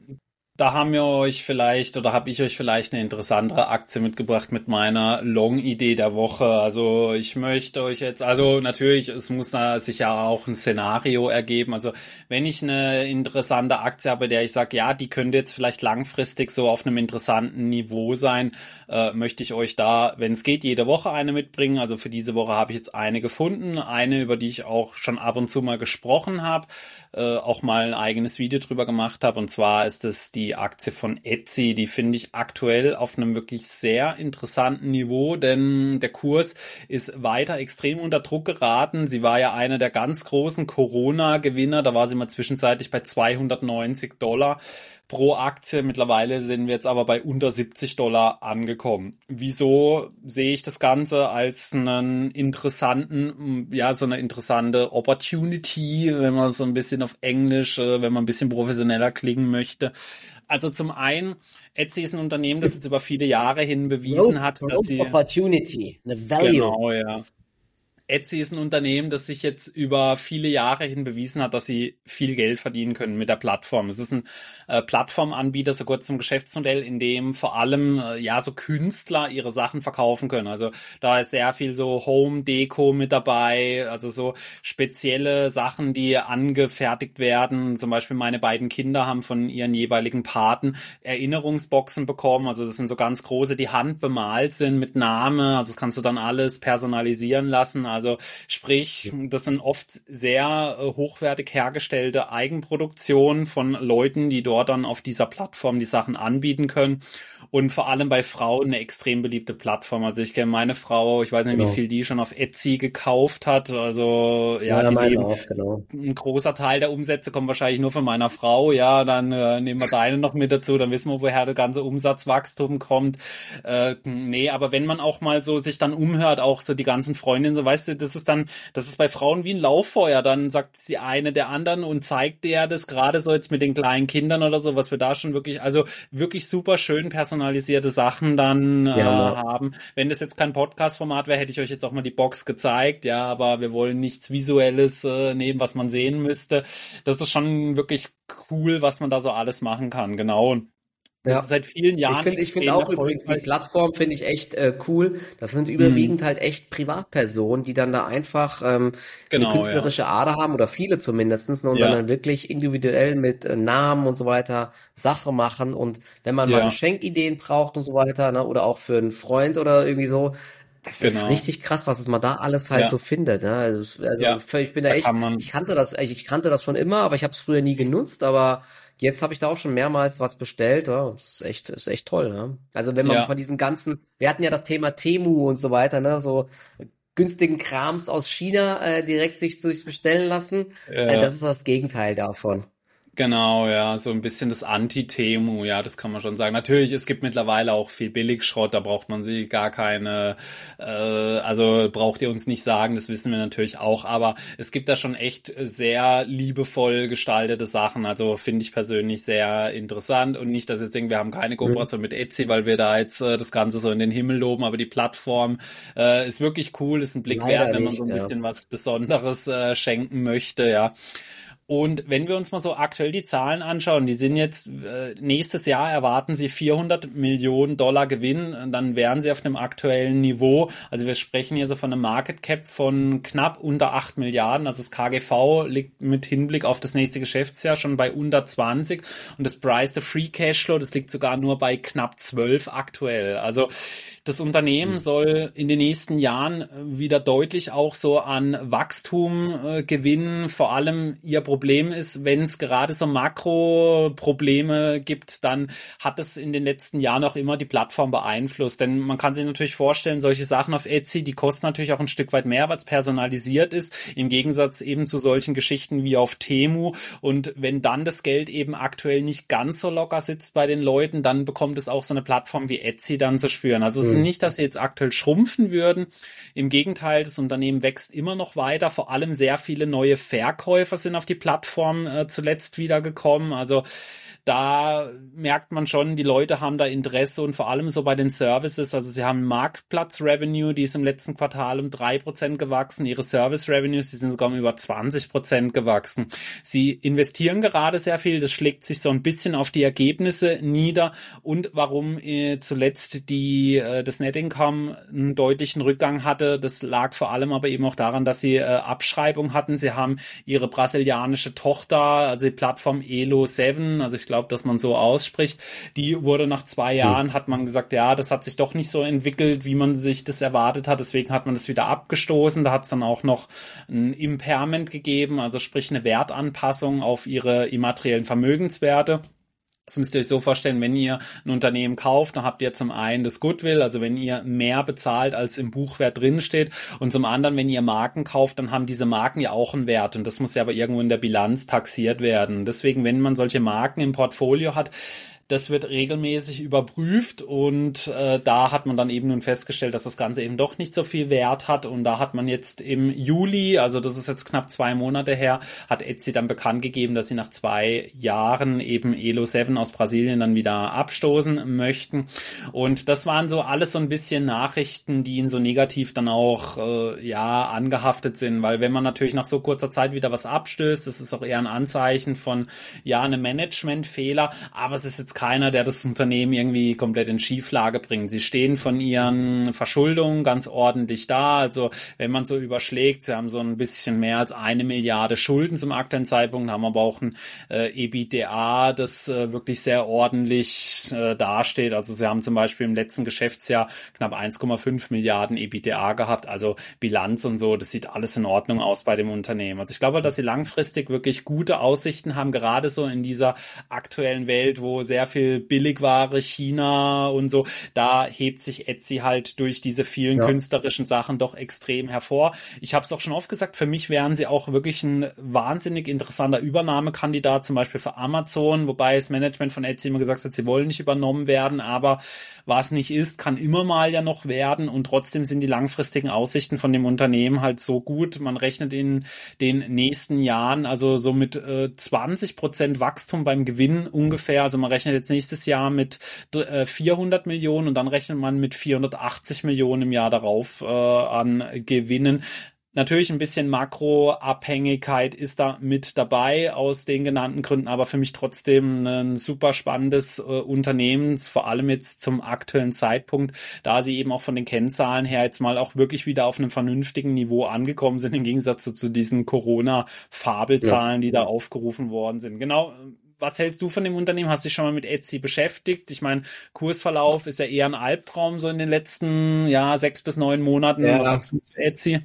da haben wir euch vielleicht oder habe ich euch vielleicht eine interessantere Aktie mitgebracht mit meiner Long-Idee der Woche. Also ich möchte euch jetzt, also natürlich, es muss sich ja auch ein Szenario ergeben. Also wenn ich eine interessante Aktie habe, der ich sage, ja, die könnte jetzt vielleicht langfristig so auf einem interessanten Niveau sein, äh, möchte ich euch da, wenn es geht, jede Woche eine mitbringen. Also für diese Woche habe ich jetzt eine gefunden, eine, über die ich auch schon ab und zu mal gesprochen habe, äh, auch mal ein eigenes Video drüber gemacht habe. Und zwar ist es die Aktie von Etsy, die finde ich aktuell auf einem wirklich sehr interessanten Niveau, denn der Kurs ist weiter extrem unter Druck geraten. Sie war ja einer der ganz großen Corona-Gewinner, da war sie mal zwischenzeitlich bei 290 Dollar pro Aktie. Mittlerweile sind wir jetzt aber bei unter 70 Dollar angekommen. Wieso sehe ich das Ganze als einen interessanten, ja, so eine interessante Opportunity, wenn man so ein bisschen auf Englisch, äh, wenn man ein bisschen professioneller klingen möchte. Also zum einen, Etsy ist ein Unternehmen, das jetzt über viele Jahre hin bewiesen hat, dass sie Opportunity, eine Value. Genau, ja. Etsy ist ein Unternehmen, das sich jetzt über viele Jahre hin bewiesen hat, dass sie viel Geld verdienen können mit der Plattform. Es ist ein äh, Plattformanbieter, so kurz zum Geschäftsmodell, in dem vor allem äh, ja so Künstler ihre Sachen verkaufen können. Also da ist sehr viel so Home Deko mit dabei, also so spezielle Sachen, die angefertigt werden. Zum Beispiel meine beiden Kinder haben von ihren jeweiligen Paten Erinnerungsboxen bekommen. Also das sind so ganz große, die handbemalt sind mit Name. Also das kannst du dann alles personalisieren lassen. Also sprich, das sind oft sehr äh, hochwertig hergestellte Eigenproduktionen von Leuten, die dort dann auf dieser Plattform die Sachen anbieten können. Und vor allem bei Frauen eine extrem beliebte Plattform. Also ich kenne meine Frau, ich weiß nicht, genau. wie viel die schon auf Etsy gekauft hat. Also ja, ja die leben, auch, genau. ein großer Teil der Umsätze kommt wahrscheinlich nur von meiner Frau. Ja, dann äh, nehmen wir deine noch mit dazu, dann wissen wir, woher der ganze Umsatzwachstum kommt. Äh, nee, aber wenn man auch mal so sich dann umhört, auch so die ganzen Freundinnen, so weißt du, das ist dann, das ist bei Frauen wie ein Lauffeuer. Dann sagt die eine der anderen und zeigt der das gerade so jetzt mit den kleinen Kindern oder so, was wir da schon wirklich, also wirklich super schön personalisierte Sachen dann äh, ja, haben. Wenn das jetzt kein Podcast-Format wäre, hätte ich euch jetzt auch mal die Box gezeigt, ja, aber wir wollen nichts Visuelles äh, nehmen, was man sehen müsste. Das ist schon wirklich cool, was man da so alles machen kann, genau. Das ja. ist seit vielen Jahren. Ich finde ich finde auch übrigens die Plattform finde ich echt äh, cool. Das sind überwiegend mhm. halt echt Privatpersonen, die dann da einfach ähm, genau, eine künstlerische ja. Ader haben oder viele zumindestens ne, und ja. dann wirklich individuell mit äh, Namen und so weiter Sache machen und wenn man mal Geschenkideen braucht und so weiter ne, oder auch für einen Freund oder irgendwie so, Das genau. ist richtig krass, was man da alles halt ja. so findet. Ne? Also, also ja. ich bin da, da echt, ich kannte das, ich kannte das schon immer, aber ich habe es früher nie genutzt, aber jetzt habe ich da auch schon mehrmals was bestellt. Ja? Das ist echt, ist echt toll. Ne? Also wenn man ja. von diesem ganzen, wir hatten ja das Thema Temu und so weiter, ne, so günstigen Krams aus China äh, direkt sich, sich bestellen lassen. Ja. Äh, das ist das Gegenteil davon. Genau, ja, so ein bisschen das Anti-Temu, ja, das kann man schon sagen. Natürlich, es gibt mittlerweile auch viel Billigschrott, da braucht man sie gar keine, äh, also braucht ihr uns nicht sagen, das wissen wir natürlich auch, aber es gibt da schon echt sehr liebevoll gestaltete Sachen, also finde ich persönlich sehr interessant und nicht, dass jetzt irgendwie, wir haben keine Kooperation mhm. mit Etsy, weil wir da jetzt äh, das Ganze so in den Himmel loben, aber die Plattform äh, ist wirklich cool, ist ein Blick Leider wert, wenn man so ein bisschen ja. was Besonderes äh, schenken möchte, ja. Und wenn wir uns mal so aktuell die Zahlen anschauen, die sind jetzt, äh, nächstes Jahr erwarten sie 400 Millionen Dollar Gewinn, dann wären sie auf einem aktuellen Niveau. Also wir sprechen hier so von einem Market Cap von knapp unter 8 Milliarden. Also das KGV liegt mit Hinblick auf das nächste Geschäftsjahr schon bei unter 20 und das Price to Free Cashflow, das liegt sogar nur bei knapp 12 aktuell. Also das Unternehmen mhm. soll in den nächsten Jahren äh, wieder deutlich auch so an Wachstum äh, gewinnen. Vor allem ihr Problem ist, wenn es gerade so Makroprobleme gibt, dann hat es in den letzten Jahren auch immer die Plattform beeinflusst. Denn man kann sich natürlich vorstellen, solche Sachen auf Etsy, die kosten natürlich auch ein Stück weit mehr, weil es personalisiert ist, im Gegensatz eben zu solchen Geschichten wie auf Temu. Und wenn dann das Geld eben aktuell nicht ganz so locker sitzt bei den Leuten, dann bekommt es auch so eine Plattform wie Etsy dann zu spüren. Also es ist nicht, dass sie jetzt aktuell schrumpfen würden. Im Gegenteil, das Unternehmen wächst immer noch weiter. Vor allem sehr viele neue Verkäufer sind auf die Plattform äh, zuletzt wiedergekommen. Also da merkt man schon, die Leute haben da Interesse und vor allem so bei den Services, also sie haben Marktplatz-Revenue, die ist im letzten Quartal um drei Prozent gewachsen, ihre Service-Revenues, die sind sogar um über 20 Prozent gewachsen. Sie investieren gerade sehr viel, das schlägt sich so ein bisschen auf die Ergebnisse nieder und warum äh, zuletzt die, äh, das Net Income einen deutlichen Rückgang hatte, das lag vor allem aber eben auch daran, dass sie äh, Abschreibung hatten. Sie haben ihre brasilianische Tochter, also die Plattform Elo 7, also ich glaube glaube, dass man so ausspricht. Die wurde nach zwei hm. Jahren, hat man gesagt, ja, das hat sich doch nicht so entwickelt, wie man sich das erwartet hat. Deswegen hat man das wieder abgestoßen. Da hat es dann auch noch ein Impairment gegeben, also sprich eine Wertanpassung auf ihre immateriellen Vermögenswerte. Das müsst ihr euch so vorstellen, wenn ihr ein Unternehmen kauft, dann habt ihr zum einen das Goodwill, also wenn ihr mehr bezahlt, als im Buchwert drinsteht, und zum anderen, wenn ihr Marken kauft, dann haben diese Marken ja auch einen Wert und das muss ja aber irgendwo in der Bilanz taxiert werden. Deswegen, wenn man solche Marken im Portfolio hat, das wird regelmäßig überprüft und äh, da hat man dann eben nun festgestellt, dass das Ganze eben doch nicht so viel Wert hat. Und da hat man jetzt im Juli, also das ist jetzt knapp zwei Monate her, hat Etsy dann bekannt gegeben, dass sie nach zwei Jahren eben Elo 7 aus Brasilien dann wieder abstoßen möchten. Und das waren so alles so ein bisschen Nachrichten, die ihnen so negativ dann auch äh, ja angehaftet sind, weil wenn man natürlich nach so kurzer Zeit wieder was abstößt, das ist auch eher ein Anzeichen von ja einem Managementfehler, aber es ist jetzt keiner, der das Unternehmen irgendwie komplett in Schieflage bringt. Sie stehen von ihren Verschuldungen ganz ordentlich da. Also wenn man so überschlägt, sie haben so ein bisschen mehr als eine Milliarde Schulden zum aktuellen Zeitpunkt, haben aber auch ein äh, EBITDA, das äh, wirklich sehr ordentlich äh, dasteht. Also sie haben zum Beispiel im letzten Geschäftsjahr knapp 1,5 Milliarden EBITDA gehabt. Also Bilanz und so, das sieht alles in Ordnung aus bei dem Unternehmen. Also ich glaube, dass sie langfristig wirklich gute Aussichten haben, gerade so in dieser aktuellen Welt, wo sehr viel Billigware, China und so, da hebt sich Etsy halt durch diese vielen ja. künstlerischen Sachen doch extrem hervor. Ich habe es auch schon oft gesagt, für mich wären sie auch wirklich ein wahnsinnig interessanter Übernahmekandidat, zum Beispiel für Amazon, wobei das Management von Etsy immer gesagt hat, sie wollen nicht übernommen werden, aber was nicht ist, kann immer mal ja noch werden und trotzdem sind die langfristigen Aussichten von dem Unternehmen halt so gut. Man rechnet in den nächsten Jahren also so mit äh, 20 Prozent Wachstum beim Gewinn ungefähr. Also man rechnet jetzt nächstes Jahr mit äh, 400 Millionen und dann rechnet man mit 480 Millionen im Jahr darauf äh, an Gewinnen. Natürlich ein bisschen Makroabhängigkeit ist da mit dabei aus den genannten Gründen, aber für mich trotzdem ein super spannendes äh, Unternehmen, vor allem jetzt zum aktuellen Zeitpunkt, da sie eben auch von den Kennzahlen her jetzt mal auch wirklich wieder auf einem vernünftigen Niveau angekommen sind, im Gegensatz zu, zu diesen Corona-Fabelzahlen, ja. die da aufgerufen worden sind. Genau was hältst du von dem Unternehmen? Hast du dich schon mal mit Etsy beschäftigt? Ich meine, Kursverlauf ist ja eher ein Albtraum so in den letzten ja sechs bis neun Monaten. Ja. Was sagst du zu Etsy?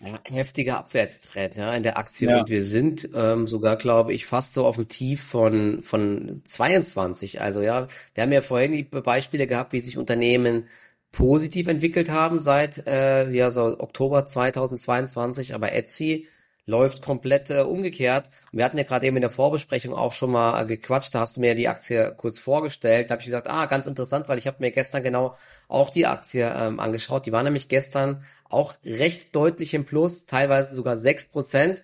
Ja, heftiger Abwärtstrend ja, in der Aktie Ja. und wir sind ähm, sogar, glaube ich, fast so auf dem Tief von von 22. Also ja, wir haben ja vorhin die Beispiele gehabt, wie sich Unternehmen positiv entwickelt haben seit äh, ja so Oktober 2022, aber Etsy läuft komplett äh, umgekehrt. Und wir hatten ja gerade eben in der Vorbesprechung auch schon mal äh, gequatscht, da hast du mir die Aktie kurz vorgestellt. Da habe ich gesagt, ah, ganz interessant, weil ich habe mir gestern genau auch die Aktie ähm, angeschaut. Die war nämlich gestern auch recht deutlich im Plus, teilweise sogar 6%,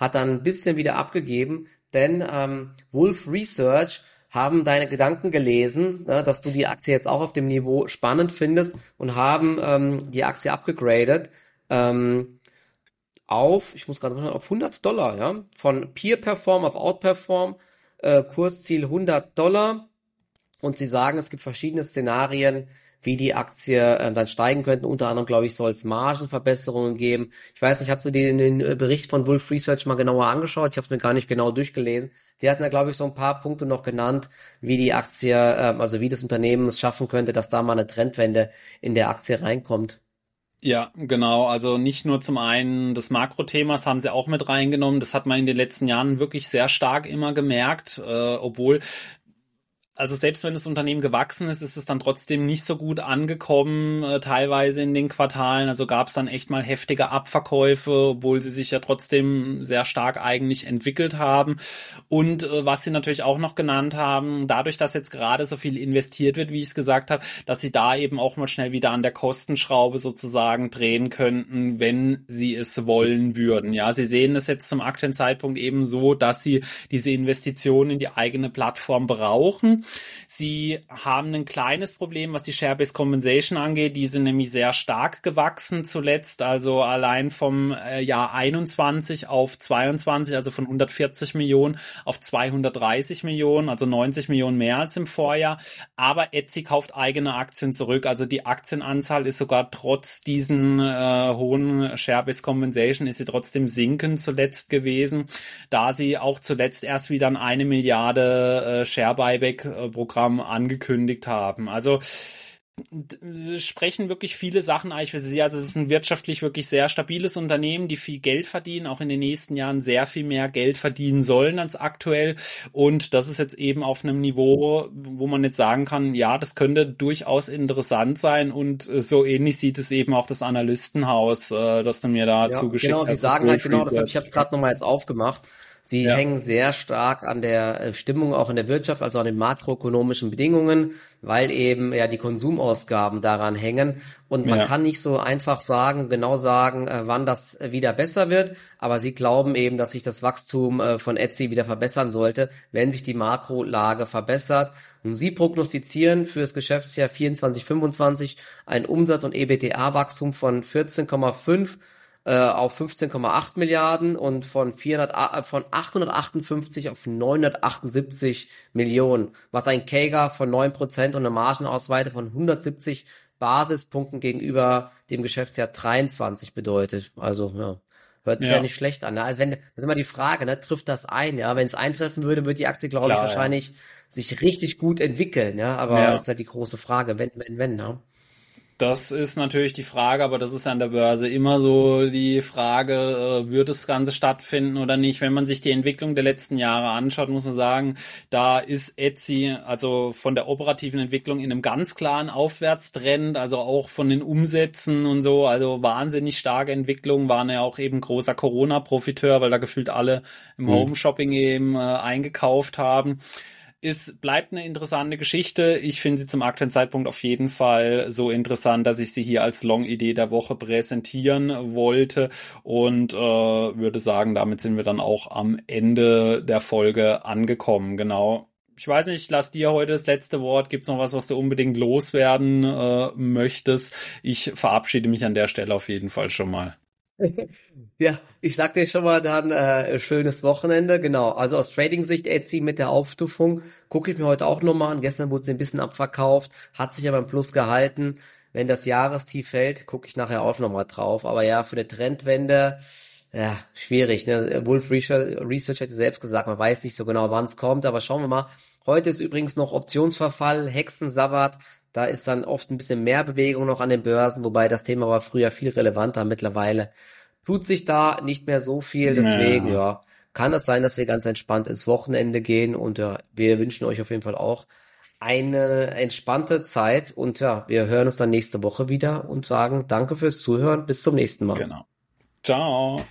hat dann ein bisschen wieder abgegeben, denn ähm, Wolf Research haben deine Gedanken gelesen, ne, dass du die Aktie jetzt auch auf dem Niveau spannend findest und haben ähm, die Aktie abgegradet ähm, auf, ich muss gerade mal auf 100 Dollar, ja, von Peer Perform auf Outperform, äh, Kursziel 100 Dollar und sie sagen, es gibt verschiedene Szenarien, wie die Aktie äh, dann steigen könnte. Unter anderem, glaube ich, soll es Margenverbesserungen geben. Ich weiß nicht, hast du den, den Bericht von Wolf Research mal genauer angeschaut? Ich habe es mir gar nicht genau durchgelesen. Die hatten da, glaube ich, so ein paar Punkte noch genannt, wie die Aktie, ähm, also wie das Unternehmen es schaffen könnte, dass da mal eine Trendwende in der Aktie reinkommt. Ja, genau. Also nicht nur zum einen des Makrothemas haben sie auch mit reingenommen. Das hat man in den letzten Jahren wirklich sehr stark immer gemerkt, äh, obwohl also selbst wenn das Unternehmen gewachsen ist, ist es dann trotzdem nicht so gut angekommen, äh, teilweise in den Quartalen. Also gab es dann echt mal heftige Abverkäufe, obwohl sie sich ja trotzdem sehr stark eigentlich entwickelt haben. Und äh, was sie natürlich auch noch genannt haben, dadurch, dass jetzt gerade so viel investiert wird, wie ich es gesagt habe, dass sie da eben auch mal schnell wieder an der Kostenschraube sozusagen drehen könnten, wenn sie es wollen würden. Ja, sie sehen es jetzt zum aktuellen Zeitpunkt eben so, dass sie diese Investitionen in die eigene Plattform brauchen. Sie haben ein kleines Problem, was die Share-Based Compensation angeht. Die sind nämlich sehr stark gewachsen zuletzt. Also allein vom äh, Jahr 21 auf 22, also von 140 Millionen auf 230 Millionen, also 90 Millionen mehr als im Vorjahr. Aber Etsy kauft eigene Aktien zurück. Also die Aktienanzahl ist sogar trotz diesen äh, hohen Share-Based Compensation ist sie trotzdem sinkend zuletzt gewesen, da sie auch zuletzt erst wieder ein eine Milliarde äh, Share-Buyback-Programm angekündigt haben. Also sprechen wirklich viele Sachen eigentlich für sie. Also es ist ein wirtschaftlich wirklich sehr stabiles Unternehmen, die viel Geld verdienen, auch in den nächsten Jahren sehr viel mehr Geld verdienen sollen als aktuell. Und das ist jetzt eben auf einem Niveau, wo man jetzt sagen kann, ja, das könnte durchaus interessant sein. Und äh, so ähnlich sieht es eben auch das Analystenhaus, äh, das du mir da Ja, zugeschickt genau, sie hast. sagen halt genau, das hab, ich habe es gerade nochmal jetzt aufgemacht. Sie Ja. hängen sehr stark an der äh, Stimmung auch in der Wirtschaft, also an den makroökonomischen Bedingungen, weil eben ja die Konsumausgaben daran hängen. Und man Ja. kann nicht so einfach sagen, genau sagen, äh, wann das wieder besser wird. Aber sie glauben eben, dass sich das Wachstum äh, von Etsy wieder verbessern sollte, wenn sich die Makrolage verbessert. Und sie prognostizieren für das Geschäftsjahr 24, 25 ein Umsatz- und EBITDA-Wachstum von 14,5 äh, auf 15,8 Milliarden und von 400, a- äh, von 858 auf 978 Millionen, was ein CAGR von 9% und eine Margenausweite von 170 Basispunkten gegenüber dem Geschäftsjahr 23 bedeutet. Also, ja. Hört sich ja, Ja. nicht schlecht an. Ne? Also wenn, das ist immer die Frage, ne? trifft das ein? Ja, wenn es eintreffen würde, würde die Aktie, glaube ich, Klar, ja. wahrscheinlich sich richtig gut entwickeln. Ja, aber Ja. das ist halt die große Frage, wenn, wenn, wenn. Ne? Das ist natürlich die Frage, aber das ist an der Börse immer so die Frage, äh, wird das Ganze stattfinden oder nicht. Wenn man sich die Entwicklung der letzten Jahre anschaut, muss man sagen, da ist Etsy also von der operativen Entwicklung in einem ganz klaren Aufwärtstrend, also auch von den Umsätzen und so, also wahnsinnig starke Entwicklung, waren ja auch eben großer Corona-Profiteur, weil da gefühlt alle im Mhm. Home-Shopping eben äh, eingekauft haben ist, bleibt eine interessante Geschichte. Ich finde sie zum aktuellen Zeitpunkt auf jeden Fall so interessant, dass ich sie hier als Long-Idee der Woche präsentieren wollte und äh, würde sagen, damit sind wir dann auch am Ende der Folge angekommen. Genau. Ich weiß nicht, ich lass dir heute das letzte Wort. Gibt's noch was, was du unbedingt loswerden äh, möchtest? Ich verabschiede mich an der Stelle auf jeden Fall schon mal. Ja, ich sag dir schon mal dann äh, schönes Wochenende. Genau, also aus Trading-Sicht Etsy mit der Aufstufung gucke ich mir heute auch nochmal an. Gestern wurde sie ein bisschen abverkauft, hat sich aber im Plus gehalten. Wenn das Jahrestief fällt, gucke ich nachher auch nochmal drauf. Aber ja, für eine Trendwende, ja, schwierig. Ne? Wolf Research hätte selbst gesagt, man weiß nicht so genau, wann es kommt, aber schauen wir mal. Heute ist übrigens noch Optionsverfall, Hexensabbat. Da ist dann oft ein bisschen mehr Bewegung noch an den Börsen, wobei das Thema war früher viel relevanter. Mittlerweile tut sich da nicht mehr so viel. Deswegen, ja, ja kann es sein, dass wir ganz entspannt ins Wochenende gehen und ja, wir wünschen euch auf jeden Fall auch eine entspannte Zeit und ja, wir hören uns dann nächste Woche wieder und sagen danke fürs Zuhören. Bis zum nächsten Mal. Genau. Ciao.